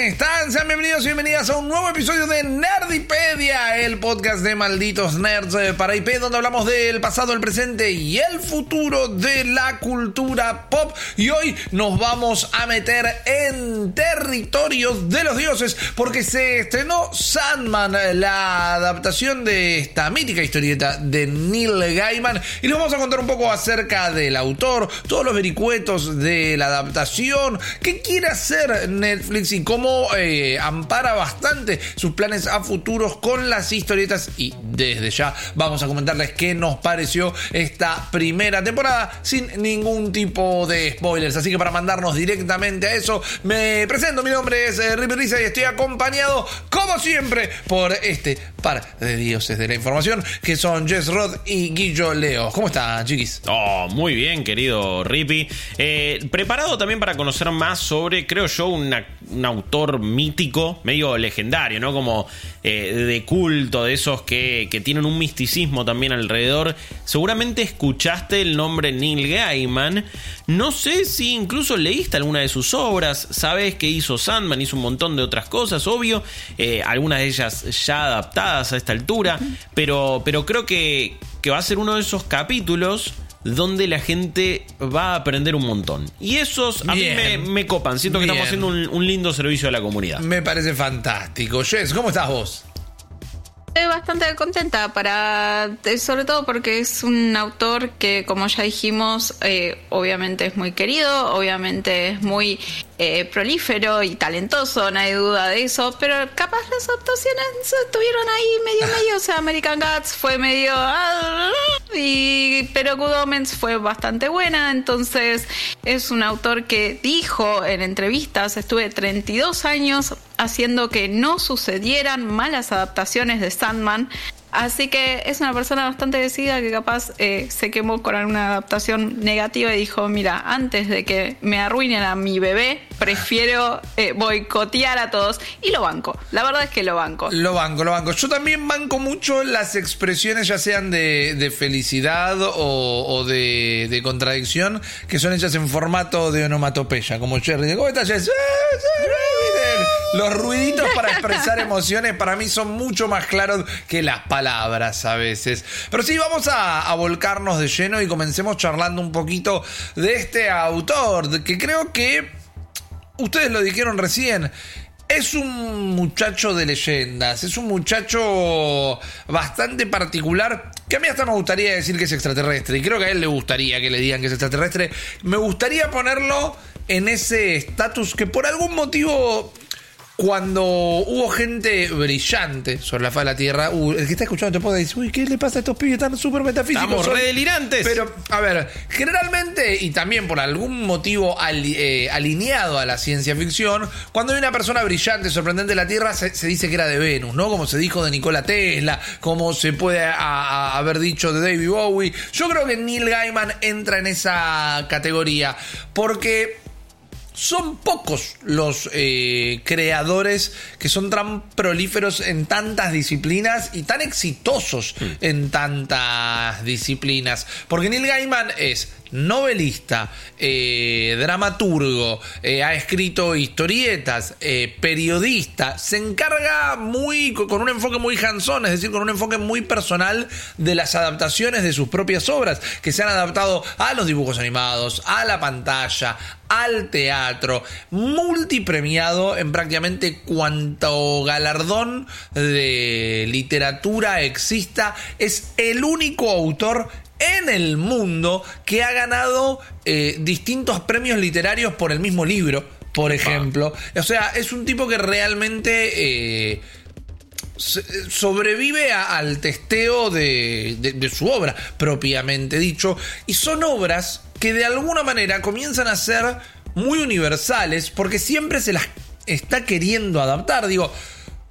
Hey, hola a todos, ¿cómo están? Sean bienvenidos y bienvenidas a un nuevo episodio de Nerdipedia, el podcast de malditos nerds eh, para IP, donde hablamos del pasado, el presente y el futuro de la cultura pop. Y hoy nos vamos a meter en territorios de los dioses, porque se estrenó Sandman, la adaptación de esta mítica historieta de Neil Gaiman, y les vamos a contar un poco acerca del autor, todos los vericuetos de la adaptación, qué quiere hacer Netflix y cómo eh, ampara bastante sus planes a futuros con las historietas. Y desde ya vamos a comentarles qué nos pareció esta primera temporada sin ningún tipo de spoilers. Así que para mandarnos directamente a eso, me presento. Mi nombre es eh, Rippy Risa y estoy acompañado, como siempre, por este par de dioses de la información que son Jess Rod y Guillo Leo. ¿Cómo están, chiquis? Oh, muy bien, querido Rippy. Eh, preparado también para conocer más sobre, creo yo, un autor mítico, medio legendario, ¿no? Como eh, de culto, de esos que, que tienen un misticismo también alrededor. Seguramente escuchaste el nombre Neil Gaiman. No sé si incluso leíste alguna de sus obras. Sabes que hizo Sandman, hizo un montón de otras cosas, obvio. eh, algunas de ellas ya adaptadas a esta altura. Pero, pero creo que, que va a ser uno de esos capítulos donde la gente va a aprender un montón. Y esos a Bien. mí me, me copan. Siento que Bien. estamos haciendo un, un lindo servicio a la comunidad. Me parece fantástico. Jess, ¿cómo estás vos? Estoy bastante contenta para, eh, sobre todo porque es un autor que, como ya dijimos, eh, obviamente es muy querido, obviamente es muy eh, prolífero y talentoso, no hay duda de eso, pero capaz las adaptaciones estuvieron ahí medio medio, o sea, American Gods fue medio, ah, y pero Good Omens fue bastante buena, entonces es un autor que dijo en entrevistas, estuve 32 años haciendo que no sucedieran malas adaptaciones de Sandman. Así que es una persona bastante decidida que capaz eh, se quemó con alguna adaptación negativa y dijo, mira, antes de que me arruinen a mi bebé, prefiero eh, boicotear a todos. Y lo banco. La verdad es que lo banco. Lo banco, lo banco. Yo también banco mucho las expresiones, ya sean de, de felicidad o, o de, de contradicción, que son hechas en formato de onomatopeya, como Cherry. ¿Cómo estás, Jess? "Ah, sí, miren". Los ruiditos para expresar emociones para mí son mucho más claros que las palabras a veces. Pero sí, vamos a, volcarnos de lleno y comencemos charlando un poquito de este autor, que creo que ustedes lo dijeron recién. Es un muchacho de leyendas, es un muchacho bastante particular, que a mí hasta me gustaría decir que es extraterrestre, y creo que a él le gustaría que le digan que es extraterrestre. Me gustaría ponerlo en ese estatus que por algún motivo, cuando hubo gente brillante sobre la faz de la Tierra, uh, el que está escuchando te puede decir, uy, ¿qué le pasa a estos pibes tan súper metafísicos? Estamos Son- re delirantes. Pero, a ver, generalmente, y también por algún motivo eh, alineado a la ciencia ficción, cuando hay una persona brillante, sorprendente de la Tierra, se, se dice que era de Venus, ¿no? Como se dijo de Nikola Tesla, como se puede a- a- haber dicho de David Bowie. Yo creo que Neil Gaiman entra en esa categoría, porque son pocos los eh, creadores que son tan prolíferos en tantas disciplinas y tan exitosos en tantas disciplinas. Porque Neil Gaiman es novelista, eh, dramaturgo, eh, ha escrito historietas, periodista, se encarga muy con un enfoque muy hands-on, es decir, con un enfoque muy personal de las adaptaciones de sus propias obras, que se han adaptado a los dibujos animados, a la pantalla, al teatro, multipremiado en prácticamente cuanto galardón de literatura exista, es el único autor en el mundo que ha ganado eh, distintos premios literarios por el mismo libro, por ejemplo. O sea, es un tipo que realmente... eh, se- sobrevive a- al testeo de, de- de su obra, propiamente dicho, y son obras que de alguna manera comienzan a ser muy universales porque siempre se las está queriendo adaptar. Digo,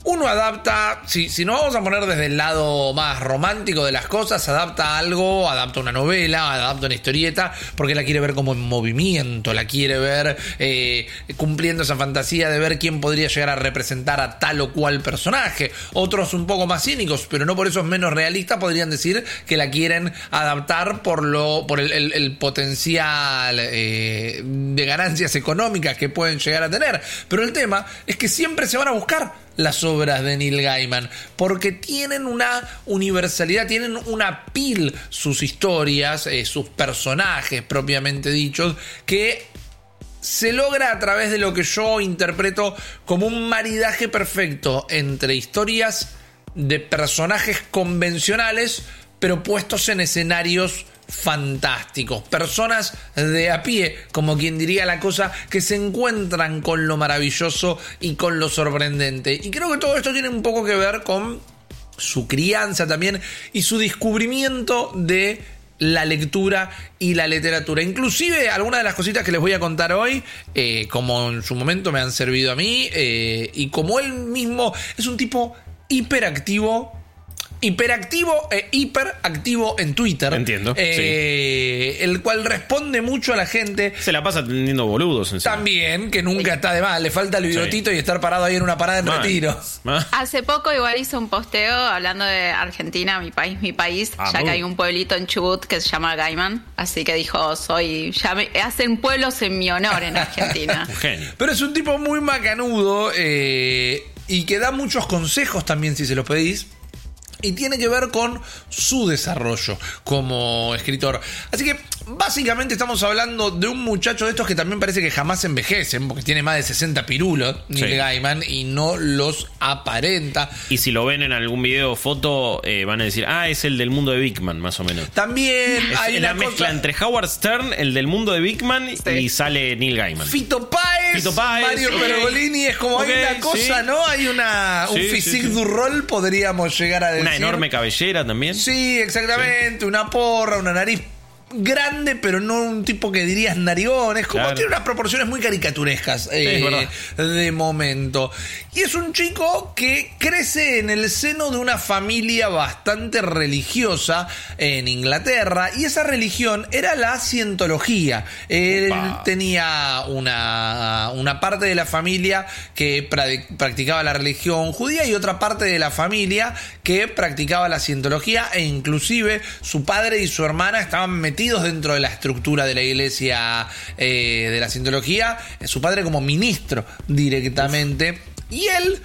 uno adapta, si, si nos vamos a poner desde el lado más romántico de las cosas, adapta algo, adapta una novela, adapta una historieta, porque la quiere ver como en movimiento, la quiere ver eh, cumpliendo esa fantasía de ver quién podría llegar a representar a tal o cual personaje. Otros un poco más cínicos, pero no por eso es menos realista, podrían decir que la quieren adaptar por, lo, por el, potencial eh, de ganancias económicas que pueden llegar a tener. Pero el tema es que siempre se van a buscar las obras de Neil Gaiman, porque tienen una universalidad, tienen una pil sus historias, eh, sus personajes propiamente dichos, que se logra a través de lo que yo interpreto como un maridaje perfecto entre historias de personajes convencionales, pero puestos en escenarios fantásticos, personas de a pie, como quien diría la cosa, que se encuentran con lo maravilloso y con lo sorprendente. Y creo que todo esto tiene un poco que ver con su crianza también y su descubrimiento de la lectura y la literatura. Inclusive algunas de las cositas que les voy a contar hoy, eh, como en su momento me han servido a mí, eh, y como él mismo es un tipo hiperactivo hiperactivo e hiperactivo en Twitter. Entiendo. Eh, el cual responde mucho a la gente. Se la pasa atendiendo boludos. También, que nunca está de mal. Le falta el bigotito y estar parado ahí en una parada en retiro. Hace poco igual hizo un posteo hablando de Argentina, mi país, mi país, ah, ya que hay un pueblito en Chubut que se llama Gaiman. Así que dijo, soy, ya me, hacen pueblos en mi honor en Argentina. Pero es un tipo muy macanudo eh, y que da muchos consejos también si se los pedís y tiene que ver con su desarrollo como escritor. Así que básicamente estamos hablando de un muchacho de estos que también parece que jamás envejecen, porque tiene más de 60 pirulos, Neil Gaiman, y no los aparenta. Y si lo ven en algún video o foto, eh, van a decir, ah, es el del mundo de Big Man, más o menos. También hay una mezcla entre Howard Stern, el del mundo de Big Man, y sale Neil Gaiman. Fito Páez, Mario Pergolini, es como hay una cosa, ¿no? Hay una, un physique du rol, podríamos llegar a decir. Una enorme cabellera también. Sí, exactamente, una porra, una nariz grande, pero no un tipo que dirías narigón. Es como tiene unas proporciones muy caricaturescas eh, de momento. Y es un chico que crece en el seno de una familia bastante religiosa en Inglaterra. Y esa religión era la cientología. Él tenía una, una parte de la familia que practicaba la religión judía y otra parte de la familia que practicaba la cientología. E inclusive su padre y su hermana estaban metidos dentro de la estructura de la iglesia eh, de la cientología, su padre como ministro directamente. Y él,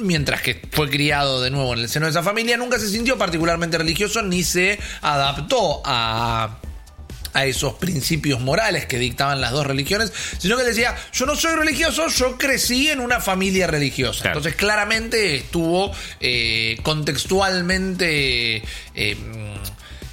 mientras que fue criado de nuevo en el seno de esa familia, nunca se sintió particularmente religioso ni se adaptó a a esos principios morales que dictaban las dos religiones, sino que decía, yo no soy religioso, yo crecí en una familia religiosa. Entonces claramente estuvo eh, contextualmente... Eh,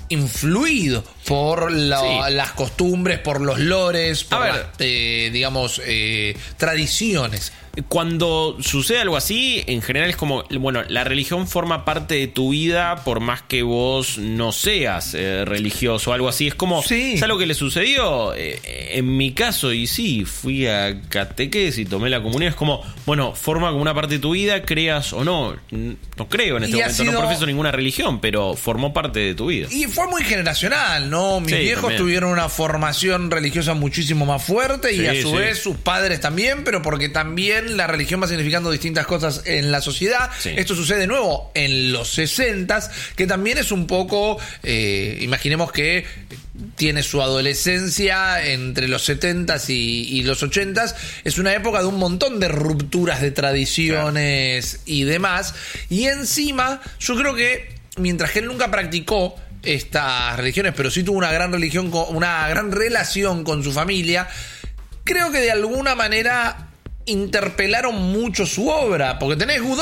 influido por las costumbres, por los lores, por las, eh, digamos, eh, tradiciones cuando sucede algo así, en general es como, bueno, la religión forma parte de tu vida por más que vos no seas eh, religioso o algo así. Es como, sí. ¿sabes lo que le sucedió? Eh, en mi caso, y sí, fui a catequesis y tomé la comunión, es como, bueno, forma como una parte de tu vida, creas o no. No creo en este momento, no profeso ninguna religión, pero formó parte de tu vida. Y fue muy generacional, ¿no? Mis viejos tuvieron una formación religiosa muchísimo más fuerte y a su vez sus padres también, pero porque también la religión va significando distintas cosas en la sociedad. Esto sucede de nuevo en los 60 que también es un poco, eh, imaginemos que tiene su adolescencia entre los 70s y, los 80s. Es una época de un montón de rupturas de tradiciones y demás. Y encima, yo creo que mientras que él nunca practicó estas religiones, pero sí tuvo una gran religión, una gran relación con su familia, creo que de alguna manera interpelaron mucho su obra, porque tenés Good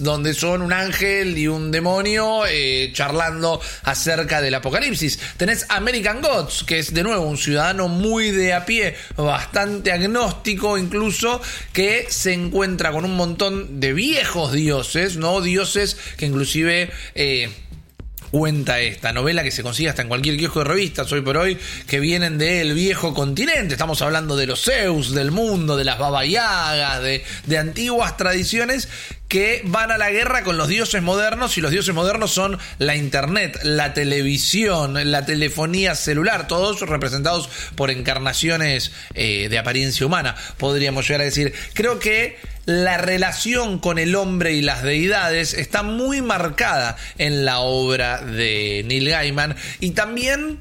donde son un ángel y un demonio eh, charlando acerca del apocalipsis. Tenés American Gods, que es de nuevo un ciudadano muy de a pie, bastante agnóstico incluso, que se encuentra con un montón de viejos dioses, ¿no? Dioses que inclusive... Eh, cuenta esta novela que se consigue hasta en cualquier kiosco de revistas hoy por hoy, que vienen del viejo continente. Estamos hablando de los Zeus del mundo, de las babayagas, de, de antiguas tradiciones que van a la guerra con los dioses modernos y los dioses modernos son la internet, la televisión, la telefonía celular, todos representados por encarnaciones eh, de apariencia humana, podríamos llegar a decir. Creo que la relación con el hombre y las deidades está muy marcada en la obra de Neil Gaiman y también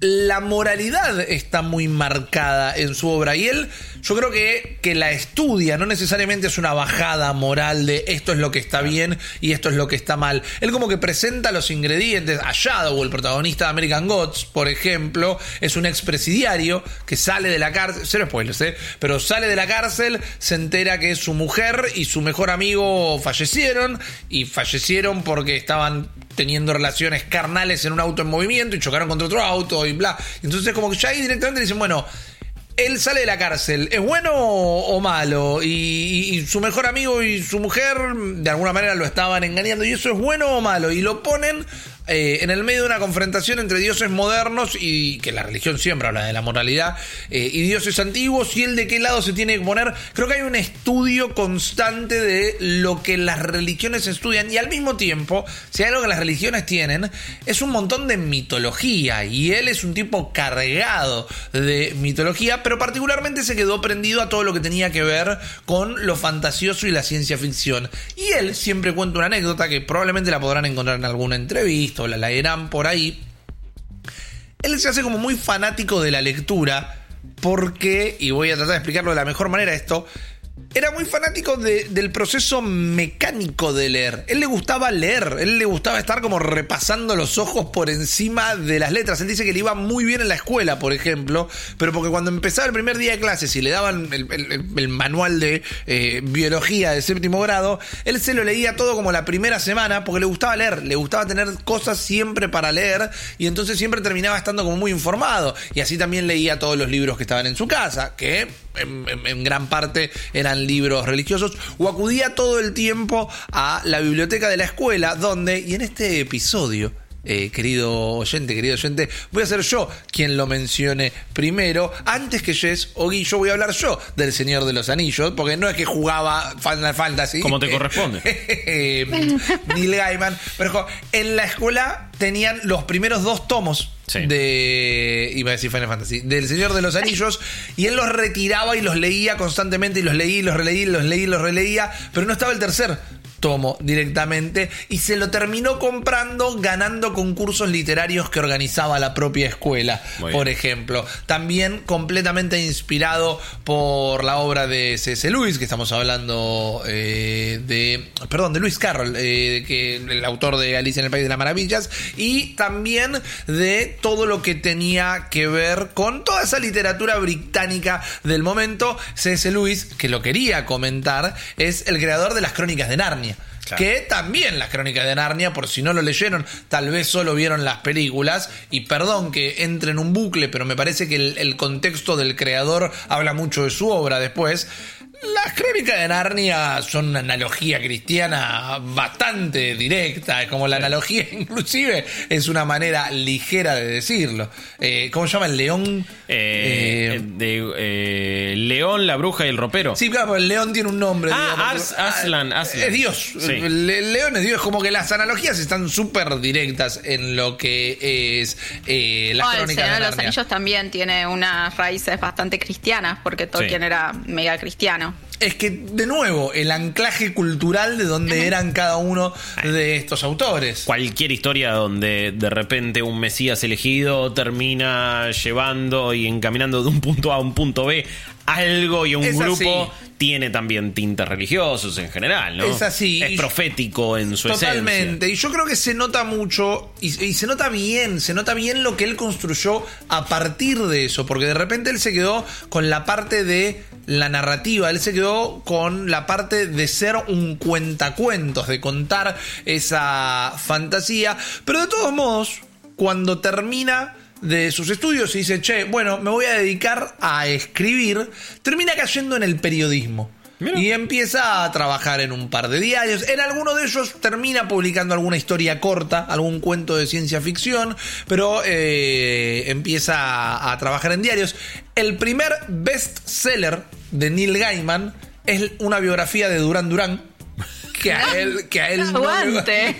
la moralidad está muy marcada en su obra y él yo creo que, que la estudia, no necesariamente es una bajada moral de esto es lo que está bien y esto es lo que está mal. Él como que presenta los ingredientes. A Shadow, el protagonista de American Gods, por ejemplo, es un expresidiario que sale de la cárcel, cero spoilers, ¿eh? pero sale de la cárcel, se entera que su mujer y su mejor amigo fallecieron y fallecieron porque estaban teniendo relaciones carnales en un auto en movimiento y chocaron contra otro auto y bla. Entonces como que ya ahí directamente dicen, bueno, él sale de la cárcel, ¿es bueno o malo? Y, su mejor amigo y su mujer de alguna manera lo estaban engañando. ¿Y eso es bueno o malo? Y lo ponen eh, en el medio de una confrontación entre dioses modernos y que la religión siempre habla de la moralidad eh, y dioses antiguos y él de qué lado se tiene que poner. Creo que hay un estudio constante de lo que las religiones estudian y al mismo tiempo, si hay algo que las religiones tienen, es un montón de mitología y él es un tipo cargado de mitología, pero particularmente se quedó prendido a todo lo que tenía que ver con lo fantasioso y la ciencia ficción. Y él siempre cuenta una anécdota que probablemente la podrán encontrar en alguna entrevista la leerán por ahí, él se hace como muy fanático de la lectura porque, y voy a tratar de explicarlo de la mejor manera esto, era muy fanático del proceso mecánico de leer. Él le gustaba leer, él le gustaba estar como repasando los ojos por encima de las letras. Él dice que le iba muy bien en la escuela, por ejemplo, pero porque cuando empezaba el primer día de clases y le daban el, manual de eh, biología de séptimo grado, él se lo leía todo como la primera semana porque le gustaba leer, le gustaba tener cosas siempre para leer y entonces siempre terminaba estando como muy informado. Y así también leía todos los libros que estaban en su casa, que en gran parte eran libros religiosos, o acudía todo el tiempo a la biblioteca de la escuela, donde, y en este episodio, eh, querido oyente, querido oyente, voy a ser yo quien lo mencione primero, antes que Jess o yo voy a hablar yo del Señor de los Anillos, porque no es que jugaba Final Fantasy. Como te corresponde. Neil Gaiman, pero en la escuela tenían los primeros dos tomos de. Iba a decir Final Fantasy. Del Señor de los Anillos. y él los retiraba y los leía constantemente. Y los leía y los releía, y los leía y los releía. Pero no estaba el tercer tomo directamente y se lo terminó comprando ganando concursos literarios que organizaba la propia escuela, por ejemplo. También completamente inspirado por la obra de C.S. Lewis, que estamos hablando eh, de, perdón, de Lewis Carroll, eh, que el autor de Alicia en el País de las Maravillas, y también de todo lo que tenía que ver con toda esa literatura británica del momento. C.S. Lewis, que lo quería comentar, es el creador de las Crónicas de Narnia. Que también las crónicas de Narnia, por si no lo leyeron, tal vez solo vieron las películas. Y perdón que entre en un bucle, pero me parece que el contexto del creador habla mucho de su obra después. Las crónicas de Narnia son una analogía cristiana bastante directa, como la analogía inclusive es una manera ligera de decirlo. Eh, ¿Cómo se llama el león? Eh, de, león, la bruja y el ropero. Sí, claro, el león tiene un nombre. Ah, Aslan, Aslan, Es Dios. El león es Dios. Como que las analogías están súper directas en lo que es eh, las crónicas de Narnia. Los Anillos también tiene unas raíces bastante cristianas, porque Tolkien era mega cristiano. Es que, de nuevo, el anclaje cultural de donde eran cada uno de estos autores. Cualquier historia donde de repente un Mesías elegido termina llevando y encaminando de un punto A a un punto B algo y un grupo tiene también tintes religiosos en general, ¿no? Es así. Es profético en su Totalmente. Y yo creo que se nota mucho y, se nota bien, se nota bien lo que él construyó a partir de eso, porque de repente él se quedó con la parte de la narrativa, él se quedó con la parte de ser un cuentacuentos, de contar esa fantasía, pero de todos modos, cuando termina de sus estudios y dice, che, bueno, me voy a dedicar a escribir, termina cayendo en el periodismo. Y empieza a trabajar en un par de diarios. En alguno de ellos termina publicando alguna historia corta, algún cuento de ciencia ficción, pero eh, empieza a, trabajar en diarios. El primer bestseller de Neil Gaiman es una biografía de Durán Durán. Que a él, que a él no le- Aguante.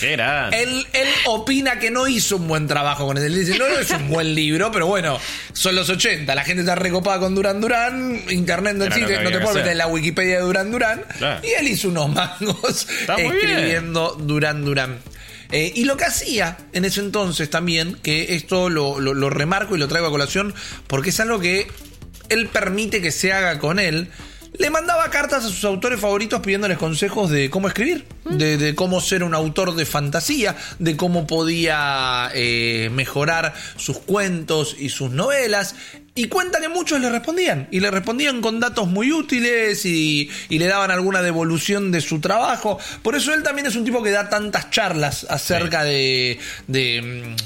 Qué grande. él, él opina que no hizo un buen trabajo con él. Él dice, no, no es un buen libro, pero bueno, son los 80. La gente está recopada con Durán Durán. Internet no existe, no te puedes meter en la Wikipedia de Durán Durán. Claro. Y él hizo unos mangos Está escribiendo Durán Durán. Eh, y lo que hacía en ese entonces también, que esto lo, lo- lo remarco y lo traigo a colación, porque es algo que él permite que se haga con él, le mandaba cartas a sus autores favoritos pidiéndoles consejos de cómo escribir, de, de cómo ser un autor de fantasía, de cómo podía eh, mejorar sus cuentos y sus novelas. Y cuenta que muchos le respondían. Y le respondían con datos muy útiles y, y le daban alguna devolución de su trabajo. Por eso él también es un tipo que da tantas charlas acerca de. de, mm,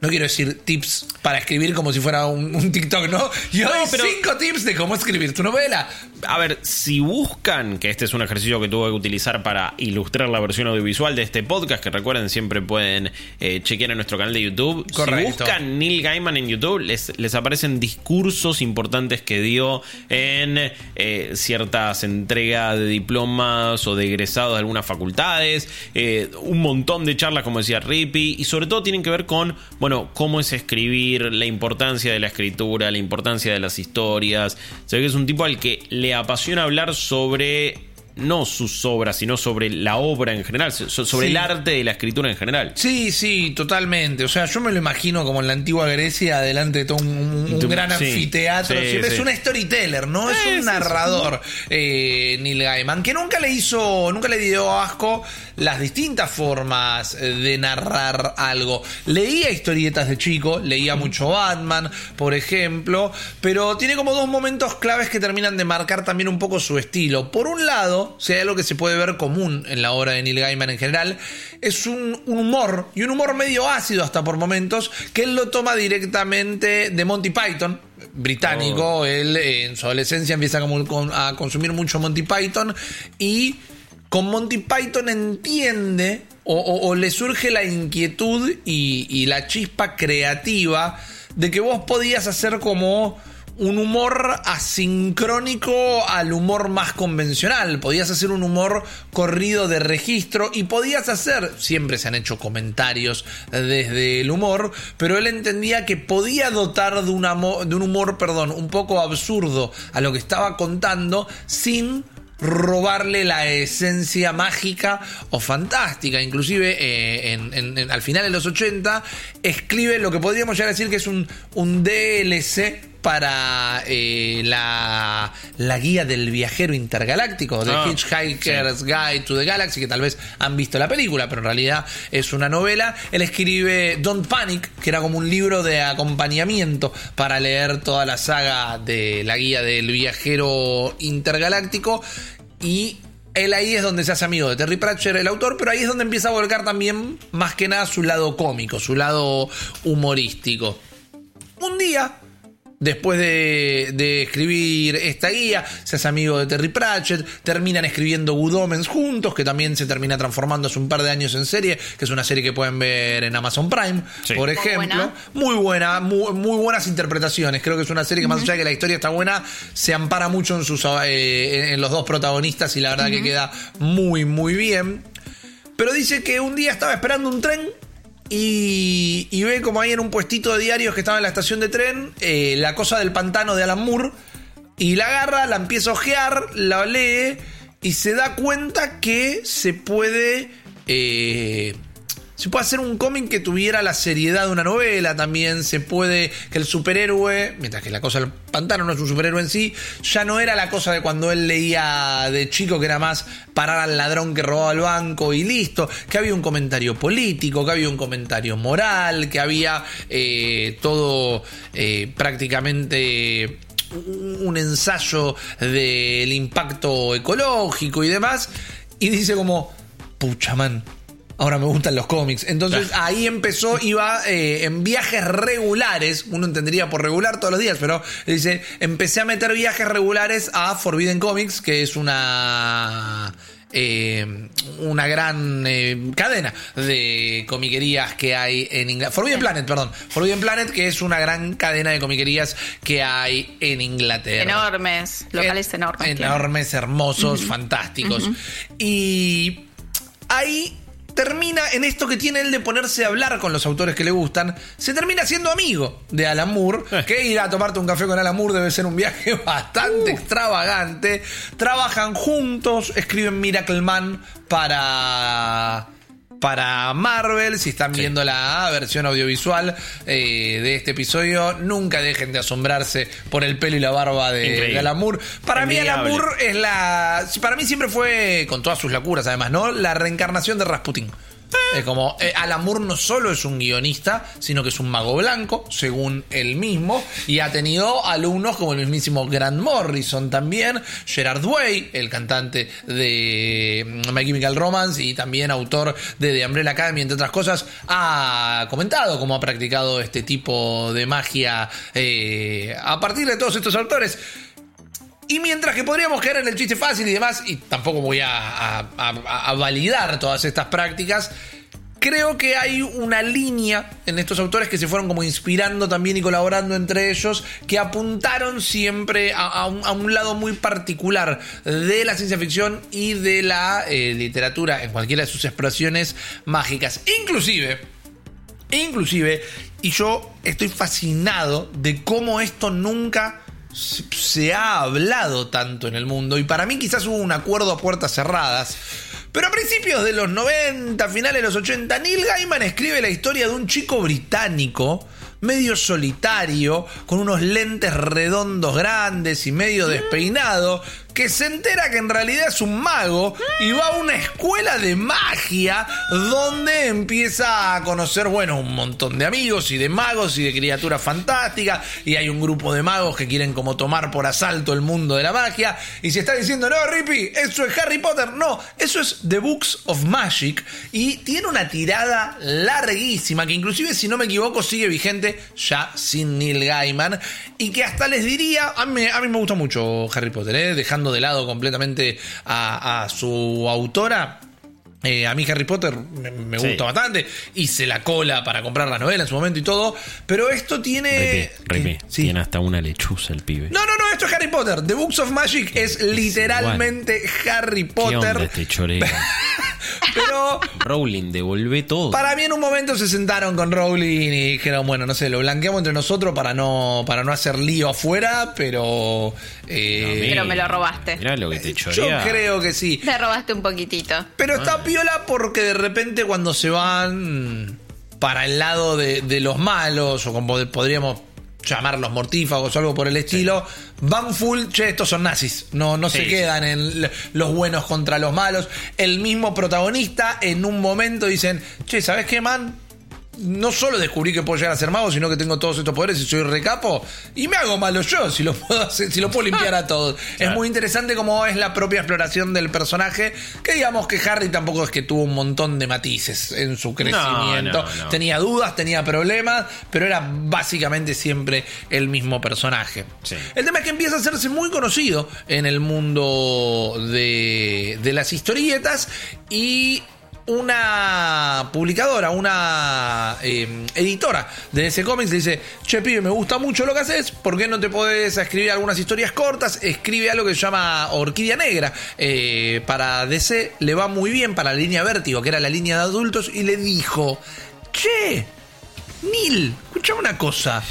no quiero decir tips para escribir como si fuera un, un TikTok, ¿no? Y hoy pero- cinco tips de cómo escribir tu novela. A ver, si buscan, que este es un ejercicio que tuve que utilizar para ilustrar la versión audiovisual de este podcast, que recuerden siempre pueden eh, chequear en nuestro canal de YouTube. Correcto. Si buscan Neil Gaiman en YouTube, les, les aparecen discursos importantes que dio en eh, ciertas entregas de diplomas o de egresados de algunas facultades, eh, un montón de charlas, como decía Rippy, y sobre todo tienen que ver con, bueno, cómo es escribir, la importancia de la escritura, la importancia de las historias. Se ve que es un tipo al que le apasiona hablar sobre no sus obras, sino sobre la obra en general, so- sobre Sí. el arte de la escritura en general. Sí, sí, totalmente. O sea, yo me lo imagino como en la antigua Grecia, delante de todo un, un- un Sí, gran anfiteatro. sí, Siempre Es un storyteller, ¿no? Es Sí, un narrador, eh, Neil Gaiman, que nunca le hizo, nunca le dio asco las distintas formas de narrar algo. Leía historietas de chico, leía mucho Batman, por ejemplo, pero tiene como dos momentos claves que terminan de marcar también un poco su estilo. Por un lado, si hay algo que se puede ver común en la obra de Neil Gaiman en general, es un, un humor, y un humor medio ácido hasta por momentos, que él lo toma directamente de Monty Python, británico. Él eh, en su adolescencia empieza con- a consumir mucho Monty Python y con Monty Python entiende o, o- o le surge la inquietud y, y la chispa creativa de que vos podías hacer como un humor asincrónico al humor más convencional. Podías hacer un humor corrido de registro y podías hacer, siempre se han hecho comentarios desde el humor, pero él entendía que podía dotar de, de un humor, perdón, un poco absurdo a lo que estaba contando sin robarle la esencia mágica o fantástica. Inclusive eh, en- al final de los 80 escribe lo que podríamos llegar a decir que es un, un DLC para eh, la, la guía del viajero intergaláctico, de Ah, Hitchhiker's Guide to the Galaxy, que tal vez han visto la película, pero en realidad es una novela. Él escribe Don't Panic, que era como un libro de acompañamiento para leer toda la saga de la guía del viajero intergaláctico. Y él ahí es donde se hace amigo de Terry Pratchett, el autor, pero ahí es donde empieza a volcar también más que nada su lado cómico, su lado humorístico. Un día, después de, de escribir esta guía, se hace amigo de Terry Pratchett, terminan escribiendo Good Omens juntos, que también se termina transformando hace un par de años en serie, que es una serie que pueden ver en Amazon Prime, Sí. por Muy ejemplo. buena. Muy buena, muy, muy buenas interpretaciones. Creo que es una serie que más allá de que la historia está buena, se ampara mucho en, sus, eh, en los dos protagonistas y la verdad que queda muy, muy bien. Pero dice que un día estaba esperando un tren y, y ve como ahí en un puestito de diarios que estaba en la estación de tren, eh, la cosa del pantano de Alan Moore, y la agarra, la empieza a ojear, la lee y se da cuenta que se puede... eh, se puede hacer un cómic que tuviera la seriedad de una novela también. Se puede que el superhéroe, mientras que la cosa del pantano no es un superhéroe en sí, ya no era la cosa de cuando él leía de chico, que era más parar al ladrón que robaba el banco y listo. Que había un comentario político, que había un comentario moral, que había eh, todo eh, prácticamente un ensayo del impacto ecológico y demás. Y dice como, pucha man, ahora me gustan los cómics. Entonces ahí empezó, iba eh, en viajes regulares, uno entendería por regular todos los días, pero dice, empecé a meter viajes regulares a Forbidden Comics, que es una... eh, una gran eh, cadena de comiquerías que hay en Inglaterra. Forbidden Planet, perdón. Forbidden Planet, que es una gran cadena de comiquerías que hay en Inglaterra. Enormes, locales enormes. Enormes, hermosos, fantásticos. Y ahí termina en esto que tiene él de ponerse a hablar con los autores que le gustan, se termina siendo amigo de Alan Moore, Eh. que ir a tomarte un café con Alan Moore debe ser un viaje bastante extravagante. Trabajan juntos, escriben Miracle Man para para Marvel, si están viendo la versión audiovisual eh, de este episodio, nunca dejen de asombrarse por el pelo y la barba de, Increíble. Moore. Para mí. Moore es la. Para mí siempre fue, con todas sus locuras además, ¿no? La reencarnación de Rasputin. Es como, eh, Alan Moore no solo es un guionista, sino que es un mago blanco, según él mismo, y ha tenido alumnos como el mismísimo Grant Morrison también, Gerard Way, el cantante de mm, My Chemical Romance y también autor de The Umbrella Academy, entre otras cosas, ha comentado cómo ha practicado este tipo de magia eh, a partir de todos estos autores. Y mientras que podríamos caer en el chiste fácil y demás, y tampoco voy a, validar todas estas prácticas, creo que hay una línea en estos autores que se fueron como inspirando también y colaborando entre ellos, que apuntaron siempre a, a un, a un lado muy particular de la ciencia ficción y de la eh, literatura en cualquiera de sus expresiones mágicas. Inclusive, Inclusive, y yo estoy fascinado de cómo esto nunca se, ha hablado tanto en el mundo. Y para mí quizás hubo un acuerdo a puertas cerradas. Pero a principios de los 90, finales de los 80, Neil Gaiman escribe la historia de un chico británico, medio solitario, con unos lentes redondos grandes y medio despeinado, que se entera que en realidad es un mago y va a una escuela de magia donde empieza a conocer, bueno, un montón de amigos y de magos y de criaturas fantásticas y hay un grupo de magos que quieren como tomar por asalto el mundo de la magia y se está diciendo, no, Rippy, eso es Harry Potter, no, eso es The Books of Magic y tiene una tirada larguísima que inclusive si no me equivoco sigue vigente ya sin Neil Gaiman y que hasta les diría, a mí, a mí me gusta mucho Harry Potter, ¿eh? dejando de lado completamente a, a su autora. Eh, a mí Harry Potter me, me Sí. gusta bastante. Hice la cola para comprar las novelas en su momento y todo. Pero esto tiene. Sí. tiene hasta una lechuza el pibe. No, no, no, esto es Harry Potter. The Books of Magic es literalmente Harry ¿Qué onda Potter. este choreo? Pero Rowling, devolvé todo. para mí en un momento se sentaron con Rowling y dijeron, bueno, no sé, lo blanqueamos entre nosotros para no, para no hacer lío afuera, pero. Eh, Pero me lo robaste. Mirá lo que te yo creo que sí. Me robaste un poquitito. Pero Ah. está piola porque de repente cuando se van para el lado de, de los malos, o como podríamos llamarlos mortífagos o algo por el estilo, van full, che, estos son nazis. No, no se quedan en los buenos contra los malos. El mismo protagonista en un momento dicen, che, ¿sabes qué, man? No solo descubrí que puedo llegar a ser mago, sino que tengo todos estos poderes y soy recapo. Y me hago malo yo, si lo puedo hacer, si lo puedo limpiar a todos. Es muy interesante cómo es la propia exploración del personaje. Que digamos que Harry tampoco es que tuvo un montón de matices en su crecimiento. no, no. Tenía dudas, tenía problemas, pero era básicamente siempre el mismo personaje. Sí. El tema es que empieza a hacerse muy conocido en el mundo de, de las historietas y una publicadora, una eh, editora de ese cómics le dice, che pibe, me gusta mucho lo que haces, ¿por qué no te podés escribir algunas historias cortas? Escribe algo que se llama Orquídea Negra. Eh, para DC le va muy bien, para la línea Vértigo, que era la línea de adultos, y le dijo, che, Neil, escuchame una cosa.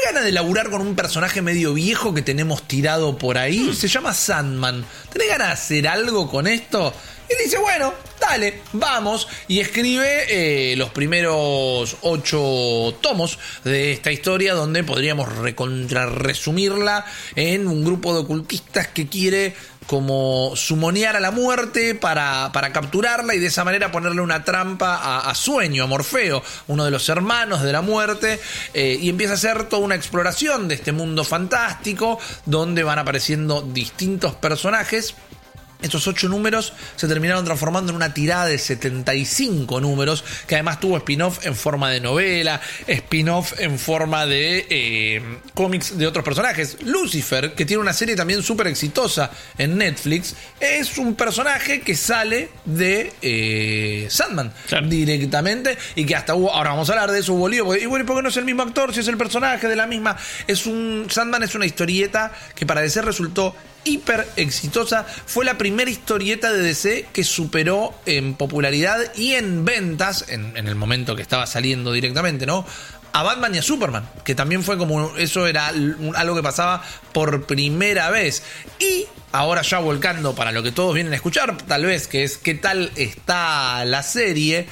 ¿Tenés ganas de laburar con un personaje medio viejo que tenemos tirado por ahí? Se llama Sandman. ¿Tenés ganas de hacer algo con esto? Y dice, bueno, dale, vamos. Y escribe eh, los primeros ocho tomos de esta historia donde podríamos recontra resumirla en un grupo de ocultistas que quiere como sumonear a la muerte para, para capturarla y de esa manera ponerle una trampa a, Sueño, a Morfeo, uno de los hermanos de la muerte, eh, y empieza a hacer toda una exploración de este mundo fantástico donde van apareciendo distintos personajes Estos ocho números se terminaron transformando en una tirada de 75 números, que además tuvo spin-off en forma de novela, spin-off en forma de eh, cómics de otros personajes. Lucifer, que tiene una serie también súper exitosa en Netflix, es un personaje que sale de eh, Sandman Claro. directamente y que hasta hubo, ahora vamos a hablar de eso, hubo lío, porque, y bueno, ¿y por qué no es el mismo actor si es el personaje de la misma? Es un, Sandman es una historieta que para DC resultó hiper exitosa. Fue la primera historieta de DC que superó en popularidad y en ventas, en, el momento que estaba saliendo directamente, ¿no? A Batman y a Superman, que también fue como eso era algo que pasaba por primera vez. Y ahora ya volcando para lo que todos vienen a escuchar, tal vez, que es qué tal está la serie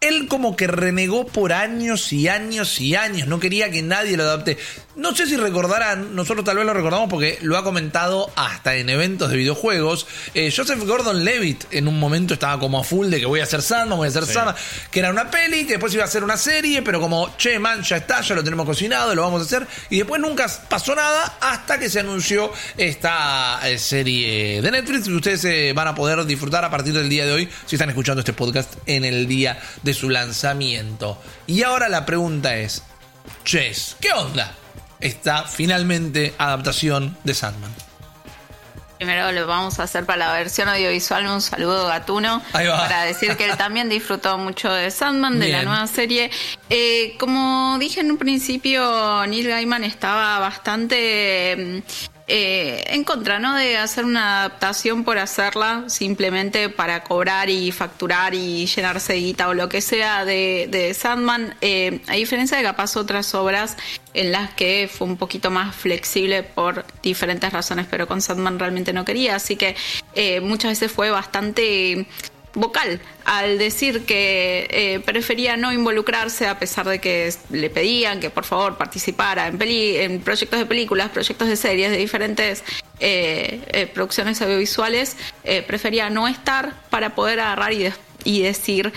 él como que renegó por años y años y años, no quería que nadie lo adapte. No sé si recordarán, nosotros tal vez lo recordamos porque lo ha comentado hasta en eventos de videojuegos. Eh, Joseph Gordon Levitt en un momento estaba como a full de que voy a hacer Sandman, voy a hacer Sandman, que era una peli, que después iba a ser una serie, pero como, che, man, ya está, ya lo tenemos cocinado, lo vamos a hacer. Y después nunca pasó nada hasta que se anunció esta eh, serie de Netflix que ustedes eh, van a poder disfrutar a partir del día de hoy si están escuchando este podcast en el día de su lanzamiento. Y ahora la pregunta es, Chess, ¿qué onda? Esta finalmente adaptación de Sandman. Primero lo vamos a hacer para la versión audiovisual un saludo gatuno para decir que él también disfrutó mucho de Sandman, de la nueva serie. Eh, como dije en un principio, Neil Gaiman estaba bastante mm, eh, en contra, ¿no? De hacer una adaptación por hacerla, simplemente para cobrar y facturar y llenarse de guita o lo que sea de, Sandman. Eh, a diferencia de capaz otras obras en las que fue un poquito más flexible por diferentes razones, pero con Sandman realmente no quería, así que eh, muchas veces fue bastante vocal al decir que eh, prefería no involucrarse a pesar de que le pedían que por favor participara en, peli en proyectos de películas, proyectos de series, de diferentes eh, eh, producciones audiovisuales, prefería no estar para poder agarrar y, de- y decir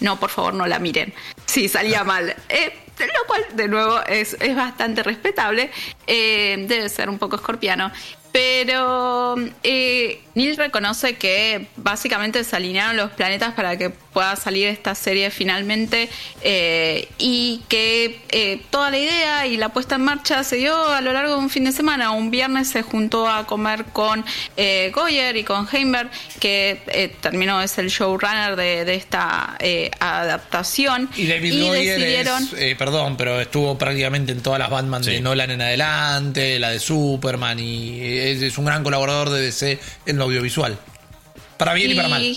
no, por favor no la miren, si salía mal. Eh, lo cual de nuevo es, es bastante respetable, eh, debe ser un poco escorpiano. Pero eh, Neil reconoce que básicamente se alinearon los planetas para que pueda salir esta serie finalmente eh, y que eh, toda la idea y la puesta en marcha se dio a lo largo de un fin de semana. Un viernes se juntó a comer con eh, Goyer y con Heimberg, que eh, terminó es el showrunner de, de esta eh, adaptación. Y David Goyer decidieron... es, eh, perdón, pero estuvo prácticamente en todas las Batman de. Nolan en adelante, la de Superman, y es, es un gran colaborador de DC en lo audiovisual. Para bien y, para mal.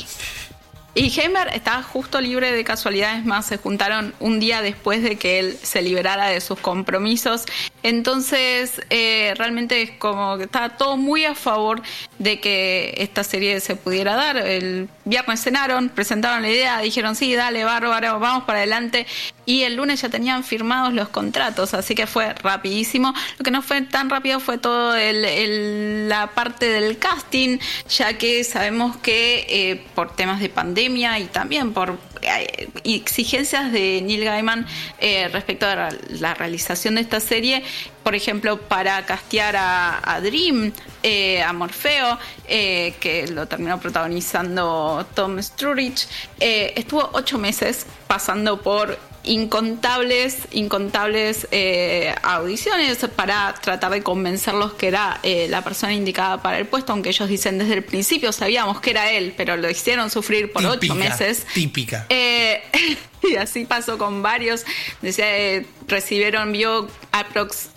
Y Heimer estaba justo libre de casualidades más, se juntaron un día después de que él se liberara de sus compromisos. Entonces, eh, realmente es como que estaba todo muy a favor de que esta serie se pudiera dar. El viernes cenaron, presentaron la idea, dijeron, sí, dale, bárbaro, vamos para adelante. Y el lunes ya tenían firmados los contratos, así que fue rapidísimo. Lo que no fue tan rápido fue el- la parte del casting, ya que sabemos que eh, por temas de pandemia y también por eh, exigencias de Neil Gaiman eh, respecto a la- realización de esta serie, por ejemplo, para castear a, Dream, eh, a Morfeo, que lo terminó protagonizando Tom Sturridge, estuvo ocho meses pasando por incontables, incontables eh, audiciones para tratar de convencerlos que era eh, la persona indicada para el puesto, aunque ellos dicen desde el principio sabíamos que era él, pero lo hicieron sufrir por ocho meses. Típica. Eh, y así pasó con varios. Decía, recibieron, vio aprox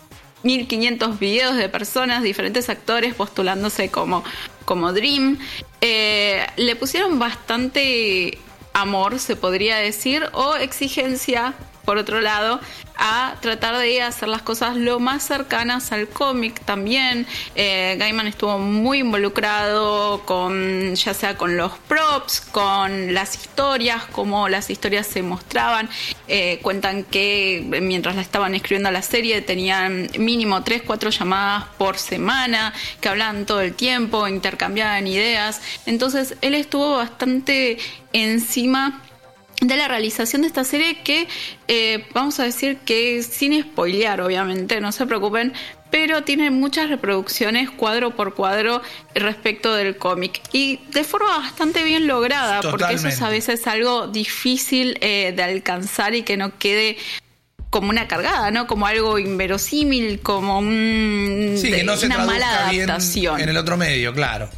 1500 videos de personas, diferentes actores postulándose como, como Dream. Le pusieron bastante amor, se podría decir, o exigencia, por otro lado, a tratar de hacer las cosas lo más cercanas al cómic también. Eh, Gaiman estuvo muy involucrado con, ya sea con los props, con las historias, cómo las historias se mostraban. Eh, cuentan que mientras la estaban escribiendo la serie tenían mínimo 3, 4 llamadas por semana, que hablaban todo el tiempo, intercambiaban ideas. Entonces él estuvo bastante encima de la realización de esta serie que eh, vamos a decir que sin spoilear obviamente, no se preocupen, pero tiene muchas reproducciones cuadro por cuadro respecto del cómic y de forma bastante bien lograda, porque eso es a veces algo difícil eh, de alcanzar y que no quede como una cargada, ¿no? Como algo inverosímil, como un, sí, que no se una mala adaptación. en el otro medio, claro.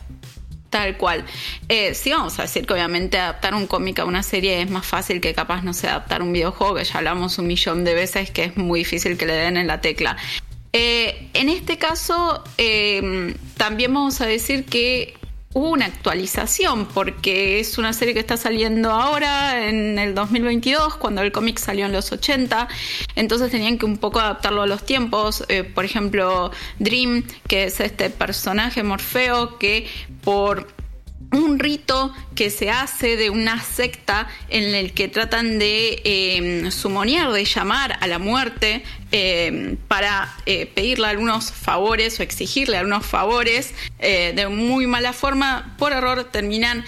Tal cual. Eh, sí, vamos a decir que obviamente adaptar un cómic a una serie es más fácil que capaz, no sé, adaptar un videojuego, que ya hablamos un millón de veces, que es muy difícil que le den en la tecla. Eh, en este caso, eh, también vamos a decir que hubo una actualización porque es una serie que está saliendo ahora en el 2022 cuando el cómic salió en los 80 entonces tenían que un poco adaptarlo a los tiempos. Eh, por ejemplo Dream que es este personaje Morfeo que por un rito que se hace de una secta en el que tratan de eh, sumonear, de llamar a la muerte eh, para eh, pedirle algunos favores o exigirle algunos favores eh, de muy mala forma, por error terminan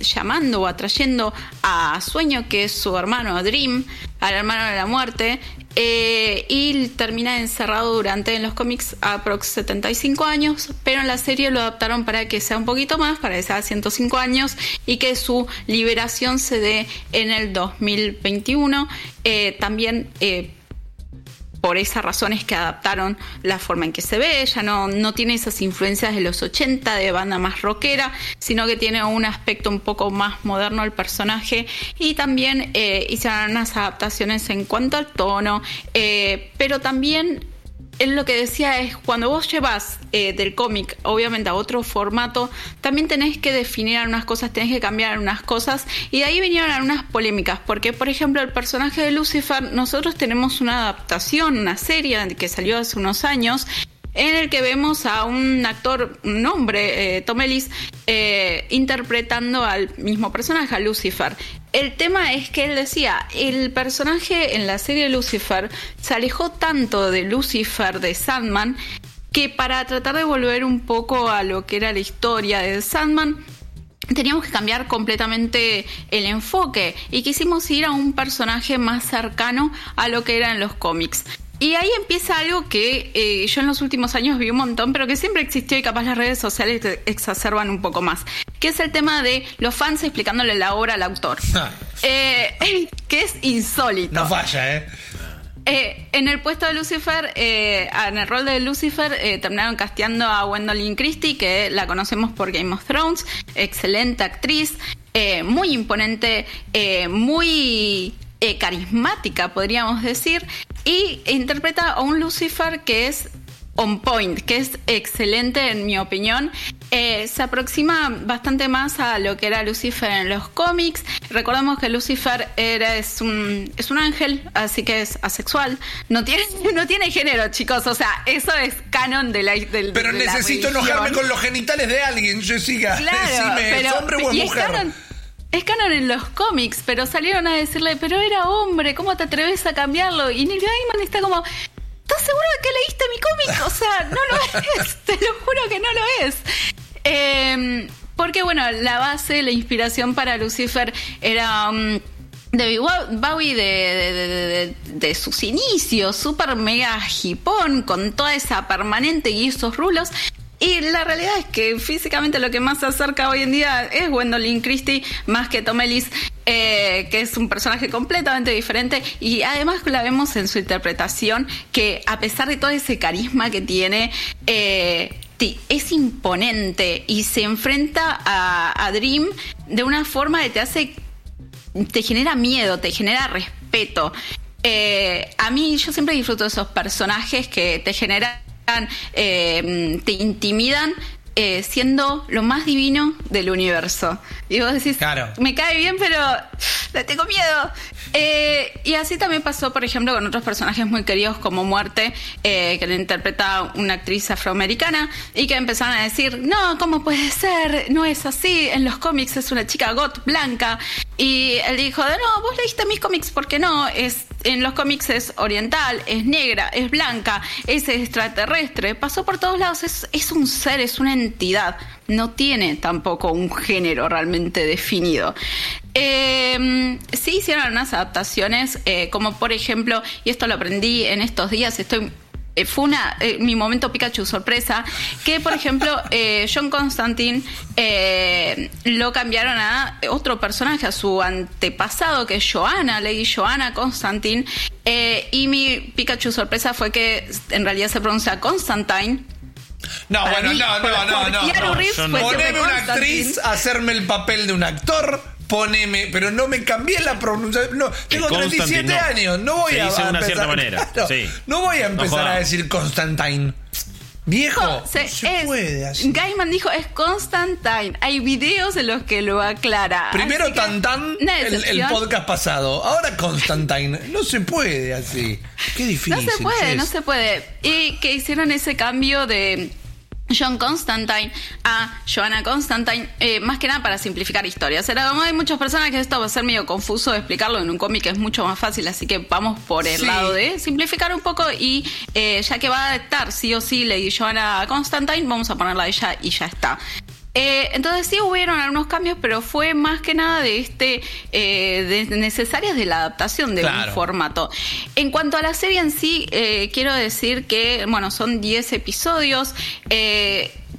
llamando o atrayendo a Sueño, que es su hermano, a Dream, al hermano de la muerte, eh, y termina encerrado durante en los cómics aprox 75 años, pero en la serie lo adaptaron para que sea un poquito más, para que sea 105 años y que su liberación se dé en el 2021. Eh, también eh, por esas razones que adaptaron la forma en que se ve, ya no, no tiene esas influencias de los 80 de banda más rockera, sino que tiene un aspecto un poco más moderno al personaje. Y también eh, hicieron unas adaptaciones en cuanto al tono, eh, pero también él lo que decía es, cuando vos llevas eh, del cómic, obviamente, a otro formato, también tenés que definir algunas cosas, tenés que cambiar algunas cosas, y de ahí vinieron algunas polémicas, porque, por ejemplo, el personaje de Lucifer, nosotros tenemos una adaptación, una serie que salió hace unos años, en el que vemos a un actor, un hombre, eh, Tom Ellis, eh, interpretando al mismo personaje, a Lucifer. El tema es que él decía, el personaje en la serie Lucifer se alejó tanto de Lucifer, de Sandman, que para tratar de volver un poco a lo que era la historia de Sandman, teníamos que cambiar completamente el enfoque y quisimos ir a un personaje más cercano a lo que eran los cómics. Y ahí empieza algo que eh, yo en los últimos años vi un montón, pero que siempre existió y capaz las redes sociales exacerban un poco más, que es el tema de los fans explicándole la obra al autor, ah. eh, que es insólito. No falla, ¿eh? eh en el puesto de Lucifer, en el rol de Lucifer, terminaron casteando a Gwendolyn Christie, que la conocemos por Game of Thrones, excelente actriz, muy imponente, muy carismática, podríamos decir, y interpreta a un Lucifer que es on point, que es excelente en mi opinión. Eh, se aproxima bastante más a lo que era Lucifer en los cómics. Recordemos que Lucifer era, es, un, es un ángel, así que es asexual. No tiene, no tiene género, chicos. O sea, eso es canon de la del Pero necesito enojarme con los genitales de alguien, Jessica. Claro, Decime, ¿es hombre o es mujer? Es canon en los cómics, pero salieron a decirle, pero era hombre, ¿cómo te atreves a cambiarlo? Y Neil Gaiman está como, ¿estás seguro de que leíste mi cómic? O sea, no lo es, te lo juro que no lo es. Em, porque bueno, la base, la inspiración para Lucifer era... Um, David Bowie de, sus inicios, super mega hipón, con toda esa permanente y esos rulos. Y la realidad es que físicamente lo que más se acerca hoy en día es Gwendolyn Christie más que Tom Ellis, eh, que es un personaje completamente diferente y además la vemos en su interpretación que a pesar de todo ese carisma que tiene, eh, es imponente y se enfrenta a, Dream de una forma que te hace, te genera miedo, te genera respeto. Eh, a mí yo siempre disfruto de esos personajes que te generan eh, te intimidan eh, siendo lo más divino del universo. Y vos decís, me cae bien, pero le tengo miedo. Eh, y así también pasó, por ejemplo, con otros personajes muy queridos como Muerte, que le interpreta una actriz afroamericana, y que empezaron a decir, no, ¿cómo puede ser? No es así, en los cómics es una chica got blanca. Y él dijo, no, vos leíste mis cómics, ¿por qué no? Es en los cómics es oriental, es negra, es blanca, es extraterrestre, pasó por todos lados, es, un ser, es una entidad, no tiene tampoco un género realmente definido. Eh, sí hicieron unas adaptaciones, eh, como por ejemplo, y esto lo aprendí en estos días, estoy eh, fue una, eh, mi momento Pikachu sorpresa, que por ejemplo eh, John Constantine lo cambiaron a otro personaje, a su antepasado, que es Joanna, Lady Joanna Constantine, y mi Pikachu sorpresa fue que en realidad se pronuncia Constantine, no, bueno, no, no, no, no. Poneme una actriz a hacerme el papel de un actor poneme, pero no me cambié la pronunciación. No, tengo 37 años, no voy a, una empezar, cierta manera. No voy a empezar a decir Constantine. Viejo, se, puede así. Gaiman dijo es Constantine. Hay videos en los que lo aclara. Primero Tantan, el, el, podcast pasado. Ahora Constantine. No se puede así. Qué difícil. No se puede, no se puede. Y que hicieron ese cambio de John Constantine a Joanna Constantine, eh, más que nada para simplificar historias. Era, hay muchas personas que esto va a ser medio confuso explicarlo en un cómic, es mucho más fácil, así que vamos por el lado de simplificar un poco y eh, ya que va a estar sí o sí Lady Joanna Constantine, vamos a ponerla a ella y ya está. Eh, entonces sí hubieron algunos cambios, pero fue más que nada de este eh, de necesarias de la adaptación de un formato. En cuanto a la serie en sí, eh, quiero decir que, bueno, son 10 episodios.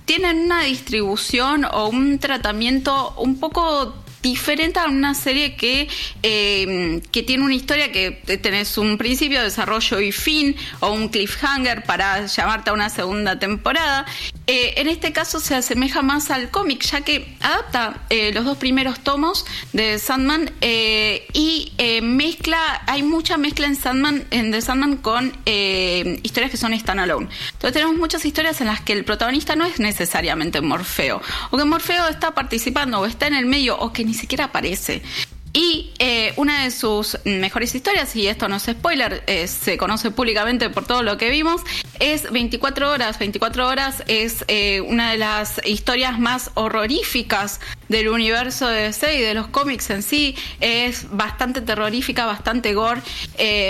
tienen una distribución o un tratamiento un poco diferente a una serie que, eh, que tiene una historia que tenés un principio, desarrollo y fin, o un cliffhanger para llamarte a una segunda temporada. Eh, en este caso se asemeja más al cómic, ya que adapta eh, los dos primeros tomos de Sandman y mezcla, hay mucha mezcla en Sandman, en The Sandman con historias que son standalone. Entonces tenemos muchas historias en las que el protagonista no es necesariamente Morfeo, o que Morfeo está participando o está en el medio, o que ni siquiera aparece. Y eh, una de sus mejores historias, y esto no es spoiler, eh, se conoce públicamente por todo lo que vimos, es 24 horas. 24 horas es eh, una de las historias más horroríficas del universo de DC y de los cómics en sí. Es bastante terrorífica, bastante gore,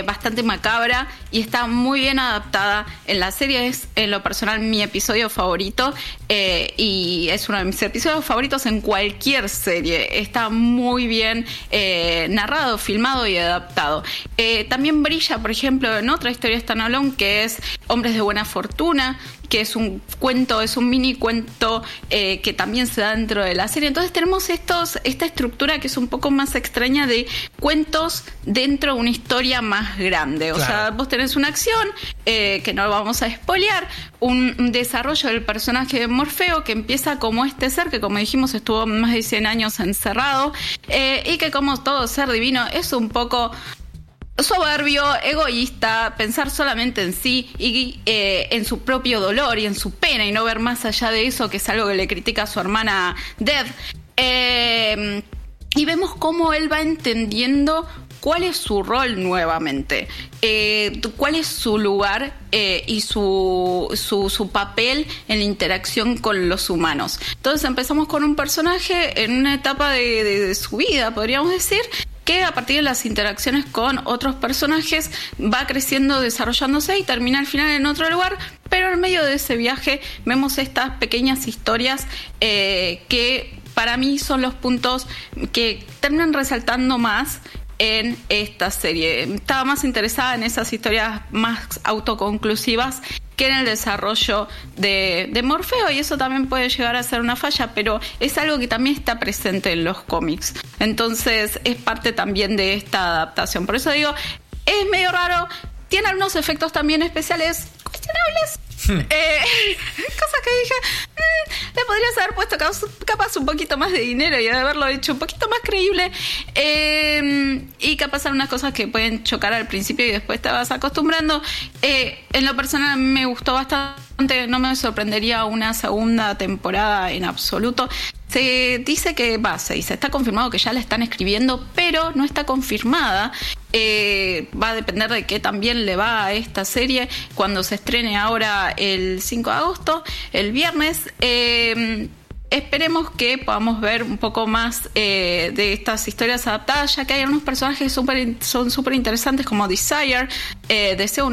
bastante macabra y está muy bien adaptada. En la serie es, en lo personal, mi episodio favorito y es uno de mis episodios favoritos en cualquier serie. Está muy bien eh, narrado, filmado y adaptado. Eh, también brilla, por ejemplo, en otra historia standalone que es Hombres de Buena Fortuna, que es un cuento, es un mini cuento eh, que también se da dentro de la serie. Entonces tenemos estos, esta estructura que es un poco más extraña de cuentos dentro de una historia más grande. O sea, vos tenés una acción, que no vamos a espolear, un, desarrollo del personaje de Morfeo que empieza como este ser que como dijimos estuvo más de 100 años encerrado y que como todo ser divino es un poco soberbio, egoísta, pensar solamente en sí y eh, en su propio dolor y en su pena y no ver más allá de eso, que es algo que le critica a su hermana Dev. Eh, y vemos cómo él va entendiendo cuál es su rol nuevamente, eh, cuál es su lugar y su, su, papel en la interacción con los humanos. Entonces empezamos con un personaje en una etapa de su vida, podríamos decir, que a partir de las interacciones con otros personajes va creciendo, desarrollándose y termina al final en otro lugar, pero en medio de ese viaje vemos estas pequeñas historias eh, que para mí son los puntos que terminan resaltando más en esta serie. Estaba más interesada en esas historias más autoconclusivas que en el desarrollo de, Morfeo y eso también puede llegar a ser una falla, pero es algo que también está presente en los cómics. Entonces es parte también de esta adaptación. Por eso digo, es medio raro, tiene algunos efectos también especiales cuestionables. Eh, cosas que dije, mm, le podrías haber puesto capaz un poquito más de dinero y haberlo hecho un poquito más creíble. Eh, y capaz unas cosas que pueden chocar al principio y después te vas acostumbrando. Eh, en lo personal me gustó bastante, no me sorprendería una segunda temporada en absoluto. Se dice que va, se dice, está confirmado que ya la están escribiendo, pero no está confirmada. Eh, va a depender de qué también le va a esta serie cuando se estrene ahora el 5 de agosto, el viernes. Eh, esperemos que podamos ver un poco más eh, de estas historias adaptadas, ya que hay algunos personajes que son súper interesantes como Desire, eh, deseo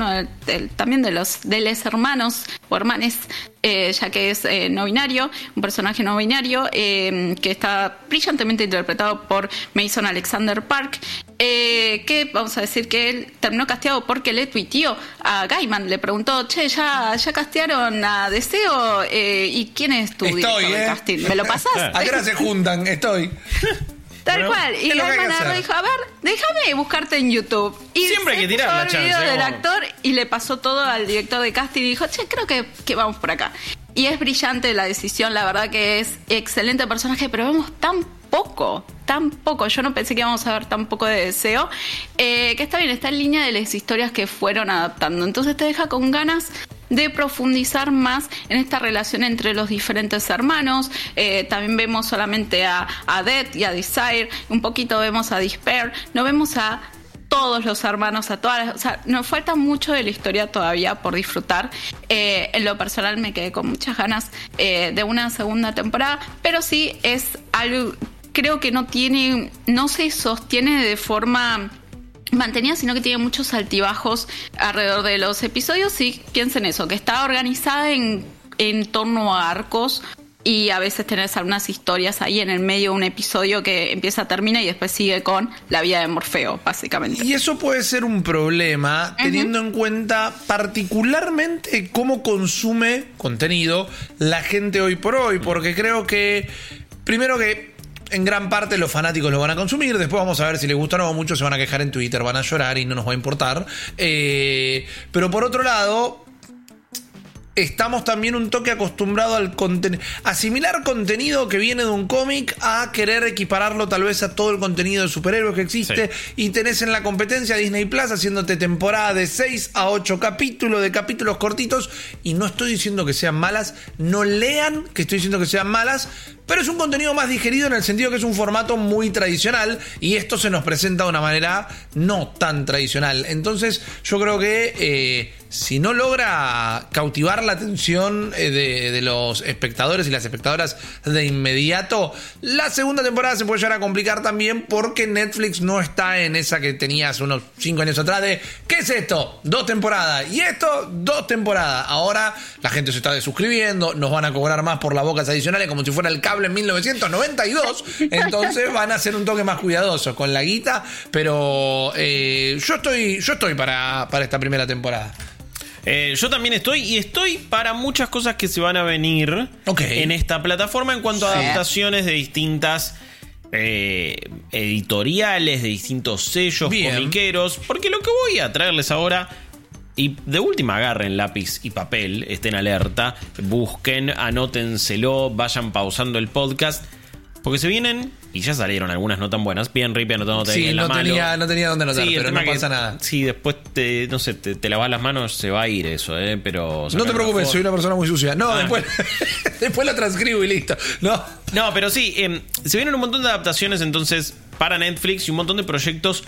también de los de hermanos o hermanes, eh, ya que es no binario, un personaje no binario que está brillantemente interpretado por Mason Alexander Park. Eh, que vamos a decir que él terminó casteado porque le tuiteó a Gaiman, le preguntó, che, ya, ya castearon a Deseo eh, y quién es tu Estoy, director de ¿eh? casting, ¿me lo pasás? ¿A qué hora se juntan? Estoy. Tal Bueno, cual. Y Gaiman agarró y dijo, a ver, déjame buscarte en YouTube. Y Siempre hay que tirar la chance, video del actor y le pasó todo al director de casting y dijo, che, creo que, que vamos por acá. Y es brillante la decisión, la verdad que es excelente personaje, pero vemos tan poco, tan poco. Yo no pensé que íbamos a ver tan poco de deseo. eh, que está bien, está en línea de las historias que fueron adaptando. Entonces te deja con ganas de profundizar más en esta relación entre los diferentes hermanos. Eh, también vemos solamente a, a Death y a Desire, un poquito vemos a Despair, no vemos a todos los hermanos, a todas o sea, nos falta mucho de la historia todavía por disfrutar. Eh, en lo personal me quedé con muchas ganas de una segunda temporada, pero sí es algo, creo que no tiene, no se sostiene de forma mantenida, sino que tiene muchos altibajos alrededor de los episodios. Sí, piensen eso, que está organizada en, en torno a arcos y a veces tenés algunas historias ahí en el medio de un episodio que empieza, termina y después sigue con la vida de Morfeo, básicamente. Y eso puede ser un problema teniendo en cuenta particularmente cómo consume contenido la gente hoy por hoy, porque creo que, primero que en gran parte los fanáticos lo van a consumir, después vamos a ver si les gusta o no, muchos se van a quejar en Twitter, van a llorar y no nos va a importar. Eh, pero por otro lado, estamos también un toque acostumbrado al contenido. Asimilar contenido que viene de un cómic a querer equipararlo tal vez a todo el contenido de superhéroes que existe. Y tenés en la competencia Disney Plus haciéndote temporada de 6 a 8 capítulos, de capítulos cortitos. Y no estoy diciendo que sean malas, no lean que estoy diciendo que sean malas. Pero es un contenido más digerido en el sentido que es un formato muy tradicional y esto se nos presenta de una manera no tan tradicional. Entonces yo creo que eh, si no logra cautivar la atención eh, de, de los espectadores y las espectadoras de inmediato, la segunda temporada se puede llegar a complicar también porque Netflix no está en esa que tenías unos 5 años atrás de ¿qué es esto? Dos temporadas y esto, dos temporadas. Ahora la gente se está desuscribiendo, nos van a cobrar más por las bocas adicionales como si fuera el cable en 1992, entonces van a ser un toque más cuidadosos con la guita, pero eh, yo estoy yo estoy para, para esta primera temporada. Eh, yo también estoy y estoy para muchas cosas que se van a venir en esta plataforma en cuanto a Sí. adaptaciones de distintas eh, editoriales, de distintos sellos, Bien. comiqueros. Porque lo que voy a traerles ahora. Y de última agarren lápiz y papel, estén alerta, busquen, anótenselo, vayan pausando el podcast. Porque se vienen, y ya salieron algunas no tan buenas, bien Rippy anotándote ahí Sí, en la no mano. tenía, no tenía dónde anotar, Sí, pero no que- pasa nada. Sí, después te, no sé, te, te lavas las manos, se va a ir eso, ¿eh? Pero. No te preocupes, soy una persona muy sucia. No, Ah. después, después la transcribo y listo. No. No, pero sí, eh, se vienen un montón de adaptaciones entonces para Netflix y un montón de proyectos.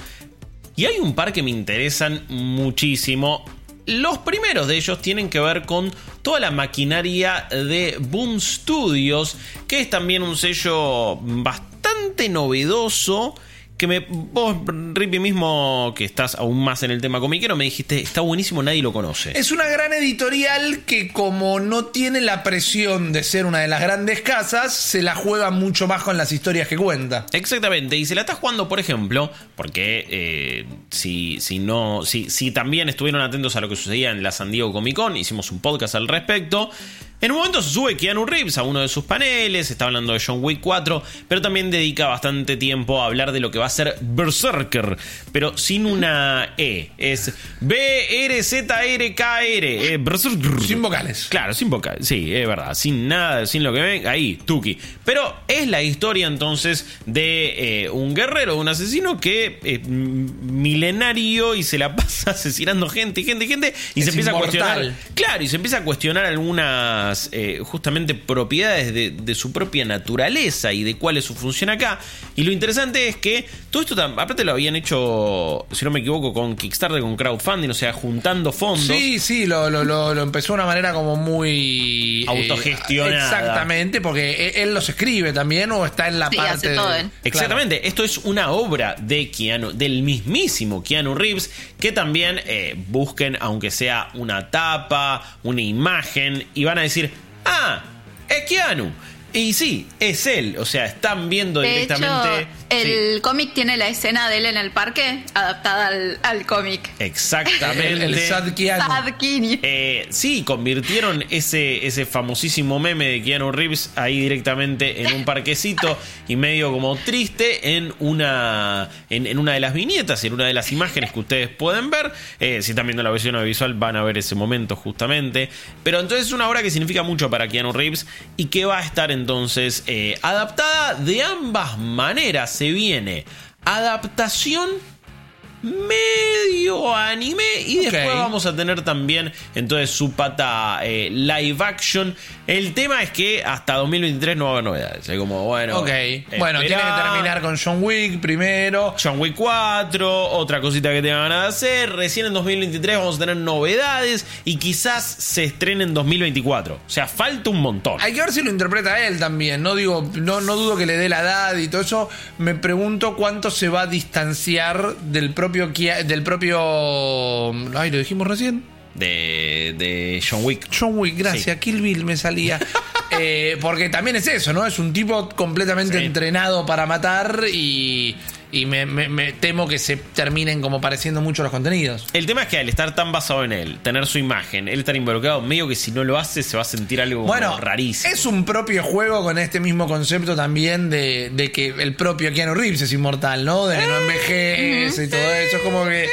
Y hay un par que me interesan muchísimo. Los primeros de ellos tienen que ver con toda la maquinaria de Boom Studios, que es también un sello bastante novedoso. Que me, vos, Rippy, mismo que estás aún más en el tema comiquero, me dijiste, está buenísimo, nadie lo conoce. Es una gran editorial que como no tiene la presión de ser una de las grandes casas, se la juega mucho más con las historias que cuenta. Exactamente, y se la está jugando, por ejemplo, porque eh, si, si no, si, si también estuvieron atentos a lo que sucedía en la San Diego Comic Con, hicimos un podcast al respecto. En un momento se sube Keanu Reeves a uno de sus paneles, está hablando de John Wick 4, pero también dedica bastante tiempo a hablar de lo que va a ser Berserker, pero sin una E. Es B-R-Z-R-K-R. eh, Berserker. Sin vocales. Claro, sin boca, sí, es verdad, sin nada, sin lo que ven, ahí, Tuki. Pero es la historia entonces de eh, un guerrero, un asesino que es milenario y se la pasa asesinando gente, gente, gente, y Es se empieza inmortal. a cuestionar. Claro, y se empieza a cuestionar algunas eh, justamente propiedades de, de su propia naturaleza y de cuál es su función acá. Y lo interesante es que todo esto, aparte lo habían hecho, si no me equivoco, con Kickstarter, con crowdfunding, o sea, juntando fondos. Sí, sí, lo, lo, lo- lo empezó de una manera como muy... eh, Autogestionada. exactamente, porque e- él los escribe también o está en la Sí, parte... hace todo. Exactamente, esto es una obra de Keanu, del mismísimo Keanu Reeves, que también eh, busquen, aunque sea una tapa, una imagen, y van a decir, ah, es Keanu. Y sí, es él, o sea, están viendo De directamente... hecho, El cómic tiene la escena de él en el parque adaptada al, al cómic. Exactamente. El, el Sad Keanu. Sad Keanu. Eh, sí, convirtieron ese, ese famosísimo meme de Keanu Reeves ahí directamente en un parquecito y medio como triste en una, en, en una de las viñetas, en una de las imágenes que ustedes pueden ver. Eh, si están viendo la versión audiovisual van a ver ese momento justamente. Pero entonces es una obra que significa mucho para Keanu Reeves y que va a estar entonces eh, adaptada de ambas maneras. Viene adaptación medio anime y después vamos a tener también entonces su pata eh, live action. El tema es que hasta 2023 no va a haber novedades. Es como, bueno, Ok. Bueno, tiene que esperá. terminar con John Wick primero. John Wick 4, otra cosita que tengan ganas de hacer. Recién en 2023 vamos a tener novedades y quizás se estrene en 2024. O sea, falta un montón. Hay que ver si lo interpreta él también. No digo, no, no dudo que le dé la edad y todo eso. Me pregunto cuánto se va a distanciar del propio Del propio. Ay, lo dijimos recién. De, de John Wick. John Wick, gracias. Sí. Kill Bill me salía. Eh, porque también es eso, ¿no? Es un tipo completamente Sí. entrenado para matar y, y me, me- me temo que se terminen como pareciendo mucho los contenidos. El tema es que al estar tan basado en él, tener su imagen, él estar involucrado, medio que si no lo hace se va a sentir algo Bueno, rarísimo. es un propio juego con este mismo concepto también de, de que el propio Keanu Reeves es inmortal, ¿no? De que no envejece y todo eso. Es como que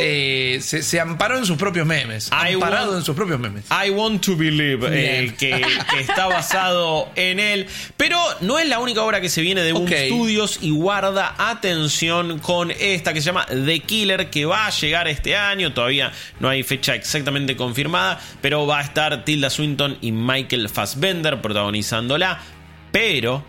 eh, se, se amparó en sus propios memes. I Amparado want- en sus propios memes. I want to believe eh, que, que está basado en él. Pero no es la única obra que se viene de Boom Ok. Studios y guarda atención con esta que se llama The Killer, que va a llegar este año. Todavía no hay fecha exactamente confirmada, pero va a estar Tilda Swinton y Michael Fassbender protagonizándola. Pero,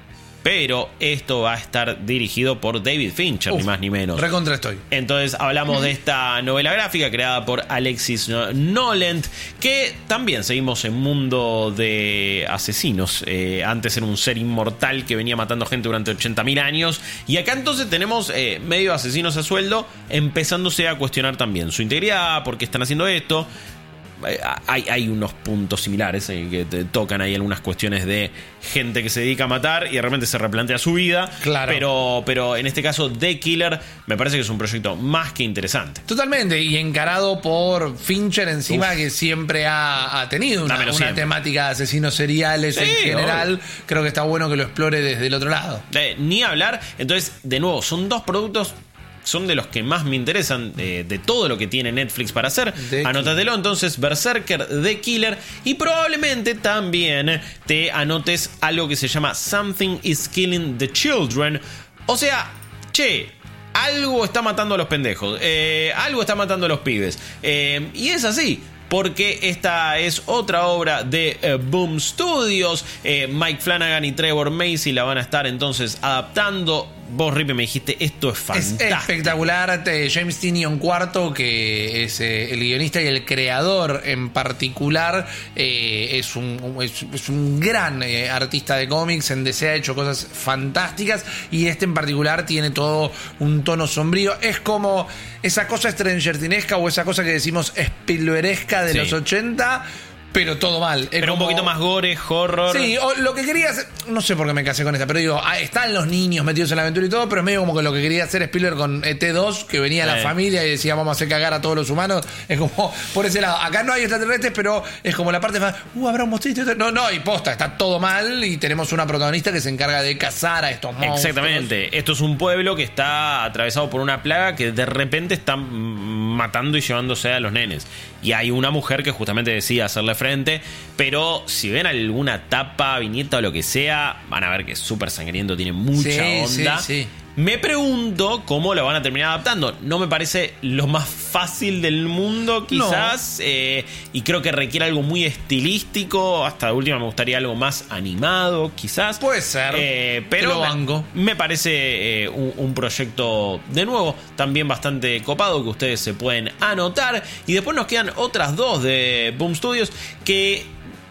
pero esto va a estar dirigido por David Fincher, ni más ni menos. Recontra estoy. Entonces hablamos de esta novela gráfica creada por Alexis Nolent, que también seguimos en mundo de asesinos. Eh, antes era un ser inmortal que venía matando gente durante 80.000 años. Y acá entonces tenemos eh, medio asesinos a sueldo, empezándose a cuestionar también su integridad, por qué están haciendo esto. Eh, Hay, hay unos puntos similares eh, que te tocan ahí algunas cuestiones de gente que se dedica a matar y de repente se replantea su vida. Claro. Pero, pero en este caso, The Killer me parece que es un proyecto más que interesante. Totalmente, y encarado por Fincher encima, Uf. que siempre ha, ha tenido una, temática de asesinos seriales Sí, en general. Creo que está bueno que lo explore desde el otro lado. Eh, ni hablar. Entonces, de nuevo, son dos productos. Son de los que más me interesan eh, de todo lo que tiene Netflix para hacer. The Anótatelo entonces, Berserker The Killer. Y probablemente también te anotes algo que se llama Something is Killing the Children. O sea, che, algo está matando a los pendejos. eh, algo está matando a los pibes. Eh, y es así. Porque esta es otra obra de eh, Boom Studios. Mike Flanagan y Trevor Macy la van a estar entonces adaptando. Vos, Ripe, me dijiste, esto es Es fantástico. espectacular. te- James Tinion cuarto, que es eh, el guionista y el creador en particular, eh, es, un, es, es un gran eh, artista de cómics. En DC ha hecho cosas fantásticas y este en particular tiene todo un tono sombrío. Es como esa cosa Stranger Thingsesca o esa cosa que decimos Spielbergesca de Sí. los 80. Pero todo mal. Es Pero un poquito más gore, horror. Sí, o lo que quería hacer, no sé por qué me casé con esta, pero digo, ah, están los niños metidos en la aventura y todo, pero es medio como que lo que quería hacer Spielberg con ET2, que venía la Eh. familia y decía vamos a hacer cagar a todos los humanos, es como por ese lado, acá no hay extraterrestres, pero es como la parte más, uh, habrá un monstruito, no, no, y posta, está todo mal y tenemos una protagonista que se encarga de cazar a estos monstruos. Exactamente. Esto es un pueblo que está atravesado por una plaga que de repente está mm, matando y llevándose a los nenes. Y hay una mujer que justamente decide hacerle frente. Pero si ven alguna tapa, viñeta o lo que sea, van a ver que es súper sangriento, tiene mucha Sí, onda. sí, sí. Me pregunto cómo lo van a terminar adaptando. No me parece lo más fácil del mundo, quizás. eh, y creo que requiere algo muy estilístico. Hasta de última me gustaría algo más animado, quizás. Puede ser. Eh, pero banco. me parece eh, un, un proyecto de nuevo también bastante copado que ustedes se pueden anotar. Y después nos quedan otras dos de Boom Studios que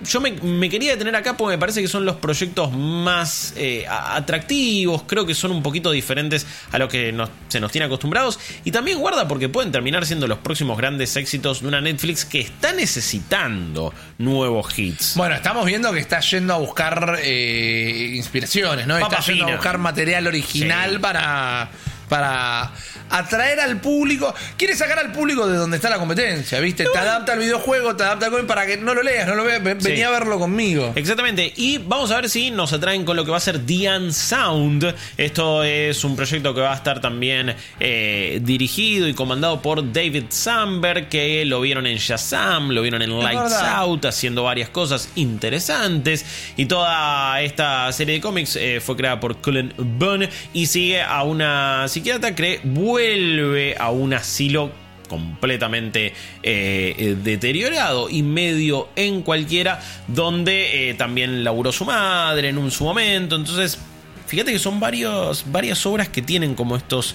yo me, me quería detener acá porque me parece que son los proyectos más eh, atractivos, creo que son un poquito diferentes a lo que nos- se nos tiene acostumbrados y también guarda porque pueden terminar siendo los próximos grandes éxitos de una Netflix que está necesitando nuevos hits. Bueno, estamos viendo que está yendo a buscar eh, inspiraciones, ¿no? Papa está yendo a buscar material original Sí. para, para atraer al público. Quiere sacar al público de donde está la competencia, ¿viste? Te adapta al videojuego, te adapta al cómic para que no lo leas, no lo veas. Ven- Sí. Vení a verlo conmigo. Exactamente, y vamos a ver si nos atraen con lo que va a ser The Sound. Esto es un proyecto que va a estar también eh, dirigido y comandado por David Samberg, que lo vieron en Shazam, lo vieron en Lights verdad. Out, haciendo varias cosas interesantes. Y toda esta serie de cómics eh, fue creada por Cullen Bunn y sigue a una psiquiatra que vuelve a un asilo completamente eh, eh, deteriorado y medio en cualquiera, donde eh, también laburó su madre en un su momento. Entonces, fíjate que son varios, varias obras que tienen como estos,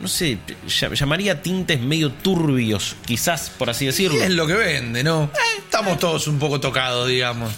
no sé, ll- llamaría tintes medio turbios, quizás, por así decirlo. Es lo que vende, ¿no? Estamos todos un poco tocados, digamos.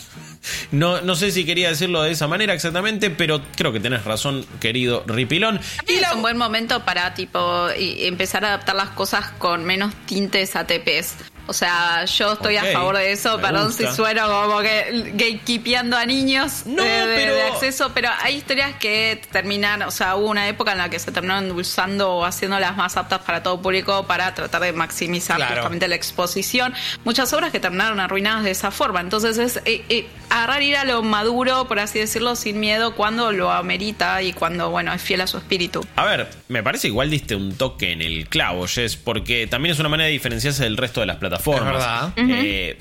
No, no sé si quería decirlo de esa manera exactamente, pero creo que tenés razón, querido Ripilón. Y es un buen momento para tipo empezar a adaptar las cosas con menos tintes ATPs. O sea, yo estoy a favor de eso, perdón gusta. si sueno como que gatekeepeando a niños No, de, de- pero- de acceso, pero hay historias que terminan, o sea, hubo una época en la que se terminaron endulzando o haciéndolas más aptas para todo público para tratar de maximizar Claro. justamente la exposición. Muchas obras que terminaron arruinadas de esa forma. Entonces es eh, eh, agarrar ir a lo maduro, por así decirlo, sin miedo cuando lo amerita y cuando, bueno, es fiel a su espíritu. A ver, me parece igual diste un toque en el clavo, Jess, porque también es una manera de diferenciarse del resto de las plataformas. Es verdad. Eh,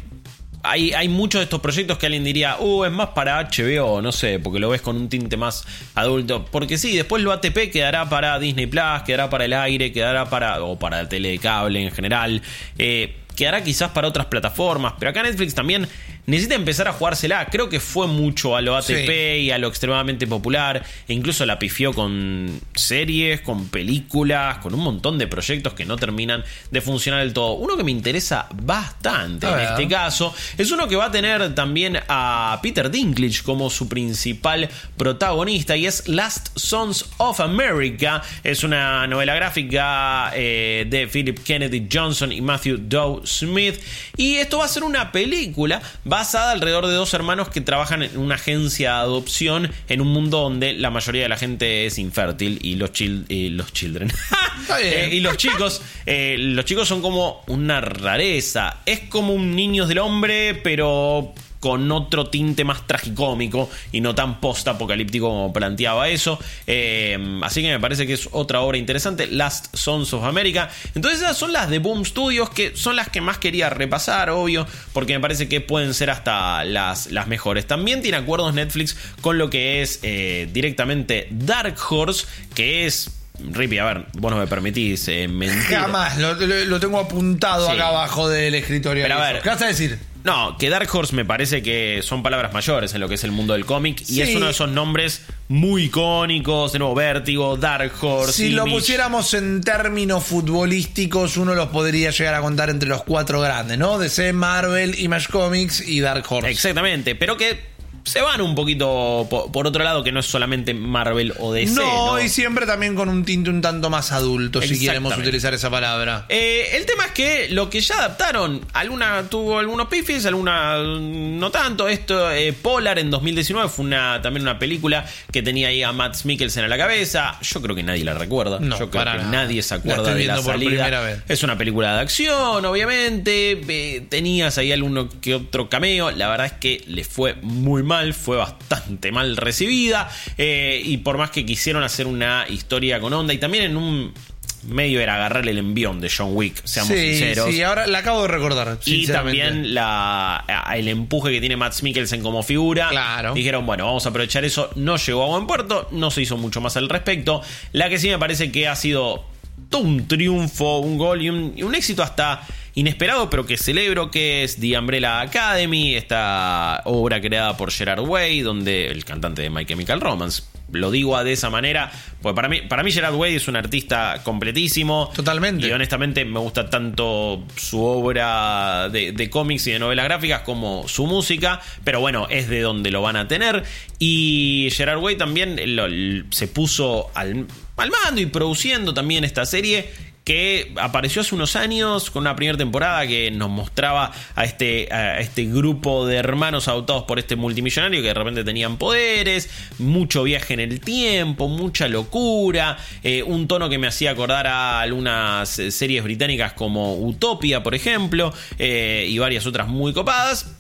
hay, hay muchos de estos proyectos que alguien diría, uh, es más para HBO, no sé, porque lo ves con un tinte más adulto. Porque sí, después lo ATP quedará para Disney Plus, quedará para el aire, quedará para. o para la tele de cable en general. eh, quedará quizás para otras plataformas. Pero acá Netflix también necesita empezar a jugársela. Creo que fue mucho a lo ATP Sí. y a lo extremadamente popular. E incluso la pifió con series, con películas, con un montón de proyectos que no terminan de funcionar del todo. Uno que me interesa bastante A en ver. este caso es uno que va a tener también a Peter Dinklage como su principal protagonista y es Last Sons of America. Es una novela gráfica eh, de Philip Kennedy Johnson y Matthew Dow Smith. Y esto va a ser una película basada alrededor de dos hermanos que trabajan en una agencia de adopción en un mundo donde la mayoría de la gente es infértil y los, chil- y los children. Eh, y los chicos, eh, los chicos son como una rareza. Es como un niños del hombre, pero con otro tinte más tragicómico y no tan post-apocalíptico como planteaba eso. Eh, así que me parece que es otra obra interesante, Last Sons of America. Entonces esas son las de Boom Studios, que son las que más quería repasar, obvio, porque me parece que pueden ser hasta las, las mejores. También tiene acuerdos Netflix con lo que es eh, directamente Dark Horse, que es... Rippy, a ver, vos no me permitís eh, mentir. Jamás, lo, lo- lo tengo apuntado Sí. acá abajo del escritorio. Pero a ver. ¿Qué vas a decir? No, que Dark Horse me parece que son palabras mayores en lo que es el mundo del cómic. Sí. Y es uno de esos nombres muy icónicos. De nuevo, Vértigo, Dark Horse. Si lo pusiéramos en términos futbolísticos, uno los podría llegar a contar entre los cuatro grandes, ¿no? DC, Marvel, Image Comics y Dark Horse. Exactamente, pero que se van un poquito po- por, otro lado, que no es solamente Marvel o DC. no, No, y siempre también con un tinte un tanto más adulto, si queremos utilizar esa palabra. Eh, el tema es que lo que ya adaptaron, alguna tuvo algunos pifis, alguna mm, no tanto. Esto, eh, Polar en 2019 fue una, también una película que tenía ahí a Matt Mikkelsen a la cabeza. Yo creo que nadie la recuerda. No, Yo creo para que nada. nadie se acuerda de la salida. primera vez. Es una película de acción, obviamente. Eh, tenías ahí alguno que otro cameo. La verdad es que le fue muy mal, fue bastante mal recibida. Eh, y por más que quisieron hacer una historia con onda y también en un medio era agarrarle el envión de John Wick, seamos sí, sinceros. sí, ahora la acabo de recordar. Y también la, el empuje que tiene Matt Mikkelsen como figura. Claro. Dijeron, bueno, vamos a aprovechar eso. No llegó a buen puerto, no se hizo mucho más al respecto. La que sí me parece que ha sido todo un triunfo, un gol y un, y un éxito hasta inesperado, pero que celebro, que es The Umbrella Academy, esta obra creada por Gerard Way, donde el cantante de My Chemical Romance lo digo de esa manera, pues para mí, para mí Gerard Way es un artista completísimo. Totalmente. Y honestamente me gusta tanto su obra de, de cómics y de novelas gráficas como su música, pero bueno, es de donde lo van a tener. Y Gerard Way también lo- se puso al, y produciendo también esta serie que apareció hace unos años con una primera temporada que nos mostraba a este, este grupo de hermanos adoptados por este multimillonario que de repente tenían poderes, mucho viaje en el tiempo, mucha locura, eh, un tono que me hacía acordar a algunas eh, series británicas como Utopia, por ejemplo, eh, y varias otras muy copadas.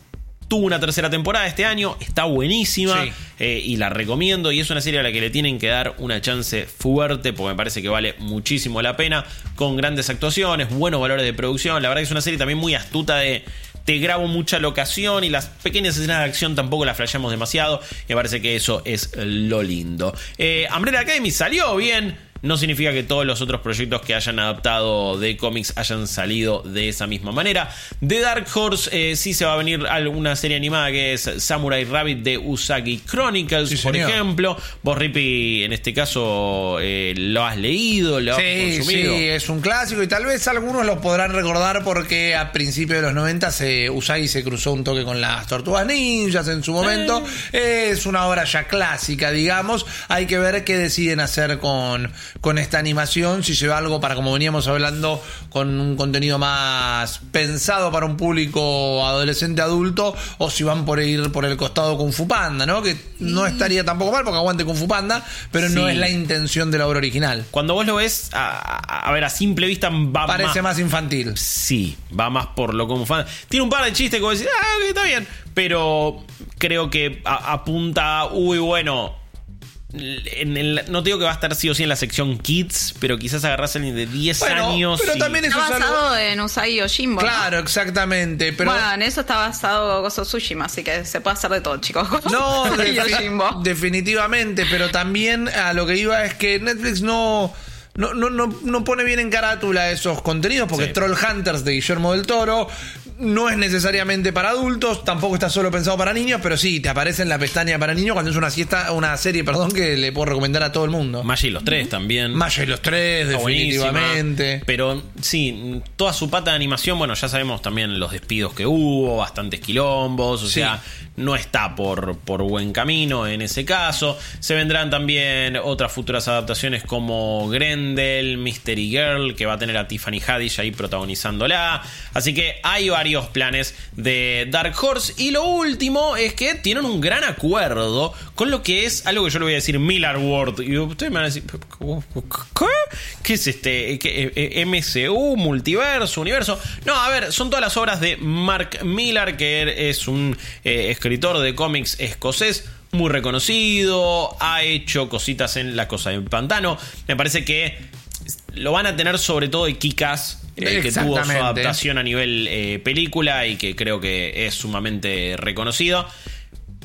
Tuvo una tercera temporada este año, está buenísima Sí. eh, y la recomiendo. Y es una serie a la que le tienen que dar una chance fuerte porque me parece que vale muchísimo la pena. Con grandes actuaciones, buenos valores de producción. La verdad que es una serie también muy astuta de. Te grabo mucha locación y las pequeñas escenas de acción tampoco las flasheamos demasiado. Me parece que eso es lo lindo. Eh, Umbrella Academy salió bien. No significa que todos los otros proyectos que hayan adaptado de cómics hayan salido de esa misma manera. De Dark Horse eh, sí se va a venir alguna serie animada que es Samurai Rabbit de Usagi Chronicles, Sí, por señor. ejemplo. Vos, Rippy, en este caso eh, lo has leído, lo has Sí, consumido. sí, es un clásico y tal vez algunos lo podrán recordar porque a principios de los 90 se, Usagi se cruzó un toque con las tortugas ninjas en su momento. Es una obra ya clásica, digamos. Hay que ver qué deciden hacer con, con esta animación, si lleva algo para, como veníamos hablando, con un contenido más pensado para un público adolescente adulto o si van por ir por el costado Kung Fu Panda, ¿no? Que no estaría tampoco mal porque aguante Kung Fu Panda, pero no es la intención de la obra original. Cuando vos lo ves, a, ver, a simple vista va Parece más infantil. Sí, va más por lo como fan. Tiene un par de chistes que vos decís, ah, está bien. Pero creo que a- apunta, uy, bueno. En el- no te digo que va a estar sí o sí en la sección Kids, pero quizás agarrás a alguien de 10 Bueno, años. pero y- también Está eso es algo. basado en Usagi Yojimbo. ¿no? Claro, exactamente. Pero Bueno, en eso está basado Gozo Tsushima, así que se puede hacer de todo, chicos. no, Yojimbo. definitivamente. Pero también a lo que iba es que Netflix no. No, no, no, no pone bien en carátula esos contenidos porque Sí. Troll Hunters de Guillermo del Toro no es necesariamente para adultos, tampoco está solo pensado para niños, pero sí, te aparece en la pestaña para niños cuando es una siesta, una serie, perdón, que le puedo recomendar a todo el mundo. Maya y los tres también. Maya y los tres, Está buenísima. definitivamente. Pero sí, toda su pata de animación, bueno, ya sabemos también los despidos que hubo, bastantes quilombos, o Sí. sea, no está por, por buen camino en ese caso. Se vendrán también otras futuras adaptaciones como Grendel, Mystery Girl, que va a tener a Tiffany Haddish ahí protagonizándola. Así que hay planes de Dark Horse. Y lo último es que tienen un gran acuerdo con lo que es algo que yo le voy a decir Miller World. Y ustedes me van a decir, ¿qué? ¿Qué es este? ¿Qué, eh, MCU, multiverso, universo? No, a ver, son todas las obras de Mark Millar, que es un eh, escritor de cómics escocés muy reconocido, ha hecho cositas en La Cosa del Pantano. Me parece que lo van a tener sobre todo de Kikas, eh, que tuvo su adaptación a nivel eh, película y que creo que es sumamente reconocido.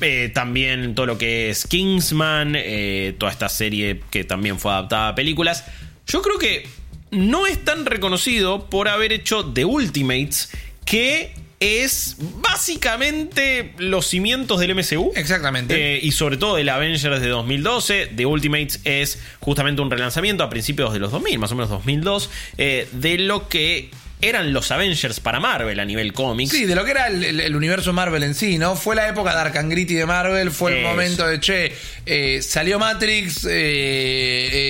Eh, también todo lo que es Kingsman, eh, toda esta serie que también fue adaptada a películas. Yo creo que no es tan reconocido por haber hecho The Ultimates, que es básicamente los cimientos del MCU. Exactamente. Eh, y sobre todo el Avengers de 2012. The Ultimates es justamente un relanzamiento a principios de los 2000, más o menos 2002, eh, de lo que eran los Avengers para Marvel a nivel cómics. Sí, de lo que era el, el- el universo Marvel en sí, ¿no? Fue la época Dark and Gritty de Marvel, fue el momento de, che, eh, salió Matrix, eh,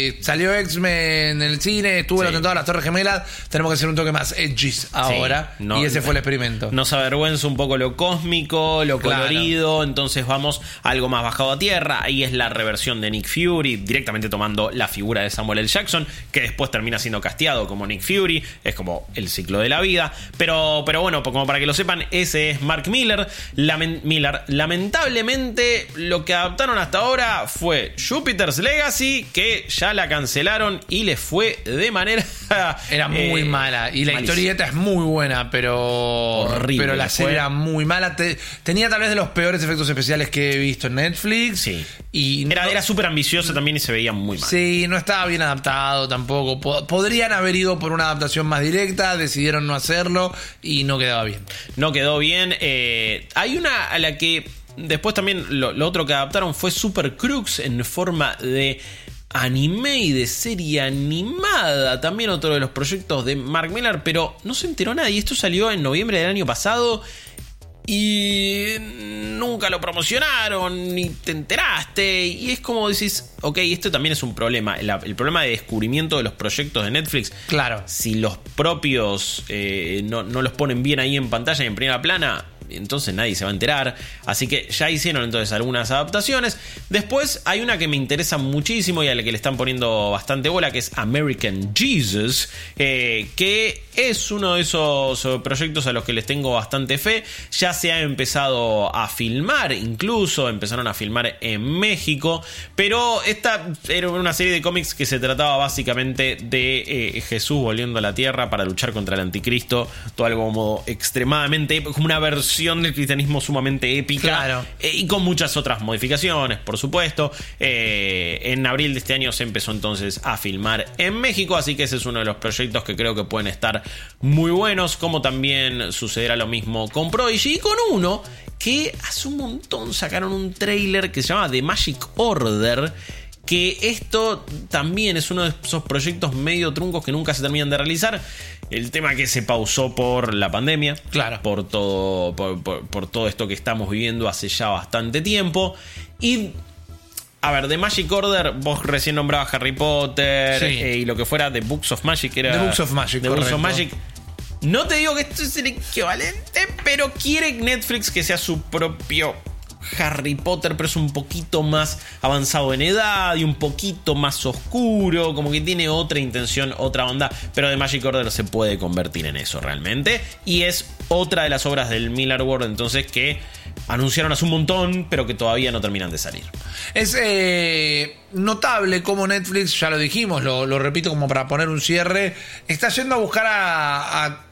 eh, salió X-Men en el cine, estuvo el atentado a las Torres Gemelas, tenemos que hacer un toque más edgy ahora. Sí, no- y ese fue el experimento. Nos avergüenza un poco lo cósmico, lo Claro. colorido, entonces vamos a algo más bajado a tierra. Ahí es la reversión de Nick Fury, directamente tomando la figura de Samuel L. Jackson, que después termina siendo casteado como Nick Fury. Es como el ciclo de la vida. Pero, pero bueno, como para que lo sepan, ese es Mark Miller. Lamen- Miller. Lamentablemente, lo que adaptaron hasta ahora fue Jupiter's Legacy, que ya la cancelaron y les fue de manera. Era muy eh, mala. Y la malísima. historieta es muy buena, pero. Horrible Pero la le serie era muy mala. Te- tenía tal vez de los peores efectos especiales que he visto en Netflix. Sí. Y Era, no- era súper ambiciosa también y se veía muy mal. Sí, no estaba bien adaptado tampoco. Po- Podrían haber ido por una adaptación más directa, decidieron no hacerlo y no quedaba bien. No quedó bien. Eh, hay una a la que después también lo, lo otro que adaptaron fue Super Crux en forma de anime y de serie animada. También otro de los proyectos de Mark Millar, pero no se enteró nadie. Esto salió en noviembre del año pasado. Y nunca lo promocionaron, ni te enteraste. Y es como decís, ok, esto también es un problema. El, el problema de descubrimiento de los proyectos de Netflix. Claro. Si los propios eh, no, no los ponen bien ahí en pantalla y en primera plana, entonces nadie se va a enterar. Así que ya hicieron entonces algunas adaptaciones. Después hay una que me interesa muchísimo y a la que le están poniendo bastante bola, que es American Jesus, eh, que es uno de esos eh, proyectos a los que les tengo bastante fe. Ya se ha empezado a filmar, incluso empezaron a filmar en México, pero esta era una serie de cómics que se trataba básicamente de eh, Jesús volviendo a la tierra para luchar contra el anticristo, todo algo como extremadamente, como una versión del cristianismo sumamente épica Claro. eh, y con muchas otras modificaciones, por supuesto. Eh, en abril de este año se empezó entonces a filmar en México, así que ese es uno de los proyectos que creo que pueden estar muy buenos, como también sucederá lo mismo con Prodigy y con uno que hace un montón sacaron un trailer que se llama The Magic Order. Que esto también es uno de esos proyectos medio truncos que nunca se terminan de realizar. El tema que se pausó por la pandemia. Claro. Por todo, por, por- por todo esto que estamos viviendo hace ya bastante tiempo. Y. A ver, de Magic Order, vos recién nombrabas Harry Potter Sí. eh, y lo que fuera de Books of Magic era. The Books of Magic, The Books of. Magic. No te digo que esto es el equivalente, pero quiere Netflix que sea su propio Harry Potter, pero es un poquito más avanzado en edad y un poquito más oscuro, como que tiene otra intención, otra onda, pero de Magic Order se puede convertir en eso realmente. Y es otra de las obras del Miller World, entonces que anunciaron hace un montón, pero que todavía no terminan de salir. Es eh, notable cómo Netflix, ya lo dijimos, lo, repito como para poner un cierre, está yendo a buscar a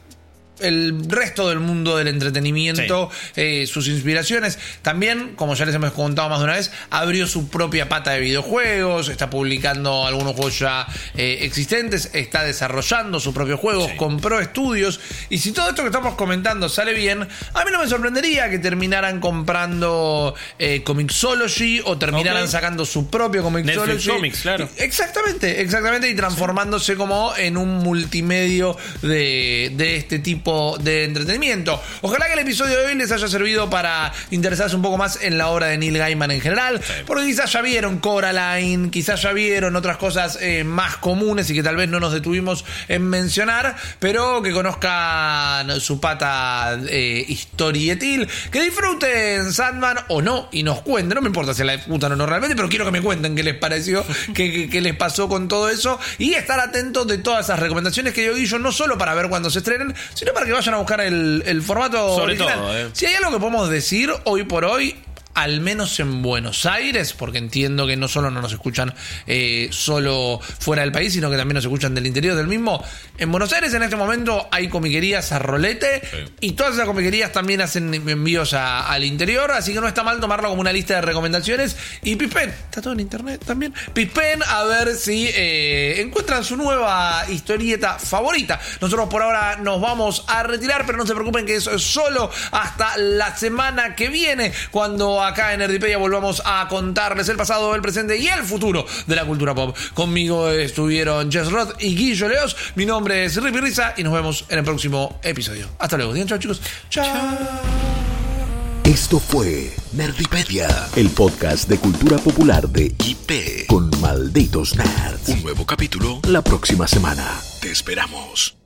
el resto del mundo del entretenimiento, eh, sus inspiraciones. También, como ya les hemos contado más de una vez, abrió su propia pata de videojuegos, está publicando algunos juegos ya eh, existentes, está desarrollando sus propios juegos, Sí. compró estudios. Y si todo esto que estamos comentando sale bien, a mí no me sorprendería que terminaran comprando eh, Comixology o terminaran sacando su propio Comixology. Netflix Comics, claro. Exactamente, exactamente, y transformándose como en un multimedio de, de este tipo de entretenimiento. Ojalá que el episodio de hoy les haya servido para interesarse un poco más en la obra de Neil Gaiman en general, porque quizás ya vieron Coraline, quizás ya vieron otras cosas eh, más comunes y que tal vez no nos detuvimos en mencionar, pero que conozcan su pata eh, historietil, que disfruten Sandman o no y nos cuenten, no me importa si la disfrutan o no realmente, pero quiero que me cuenten qué les pareció, qué, qué- qué les pasó con todo eso y estar atentos de todas esas recomendaciones que dio Guillo, no solo para ver cuando se estrenen, sino para que vayan a buscar el, el formato Sobre original. todo, eh. Si hay algo que podemos decir hoy por hoy, al menos en Buenos Aires, porque entiendo que no solo no nos escuchan eh, solo fuera del país, sino que también nos escuchan del interior del mismo. En Buenos Aires en este momento hay comiquerías a rolete y todas esas comiquerías también hacen envíos a- al interior, así que no está mal tomarlo como una lista de recomendaciones. Y Pispen, está todo en internet también. Pispen a ver si eh, encuentran su nueva historieta favorita. Nosotros por ahora nos vamos a retirar, pero no se preocupen que eso es solo hasta la semana que viene, cuando acá en Nerdipedia volvamos a contarles el pasado, el presente y el futuro de la cultura pop. Conmigo estuvieron Jess Roth y Guillo Leos. Mi nombre es Rippy Risa y nos vemos en el próximo episodio. Hasta luego. Digan chao, chicos. Chao. Esto fue Nerdipedia, el podcast de cultura popular de IP con malditos nerds. Un nuevo capítulo La próxima semana. te esperamos.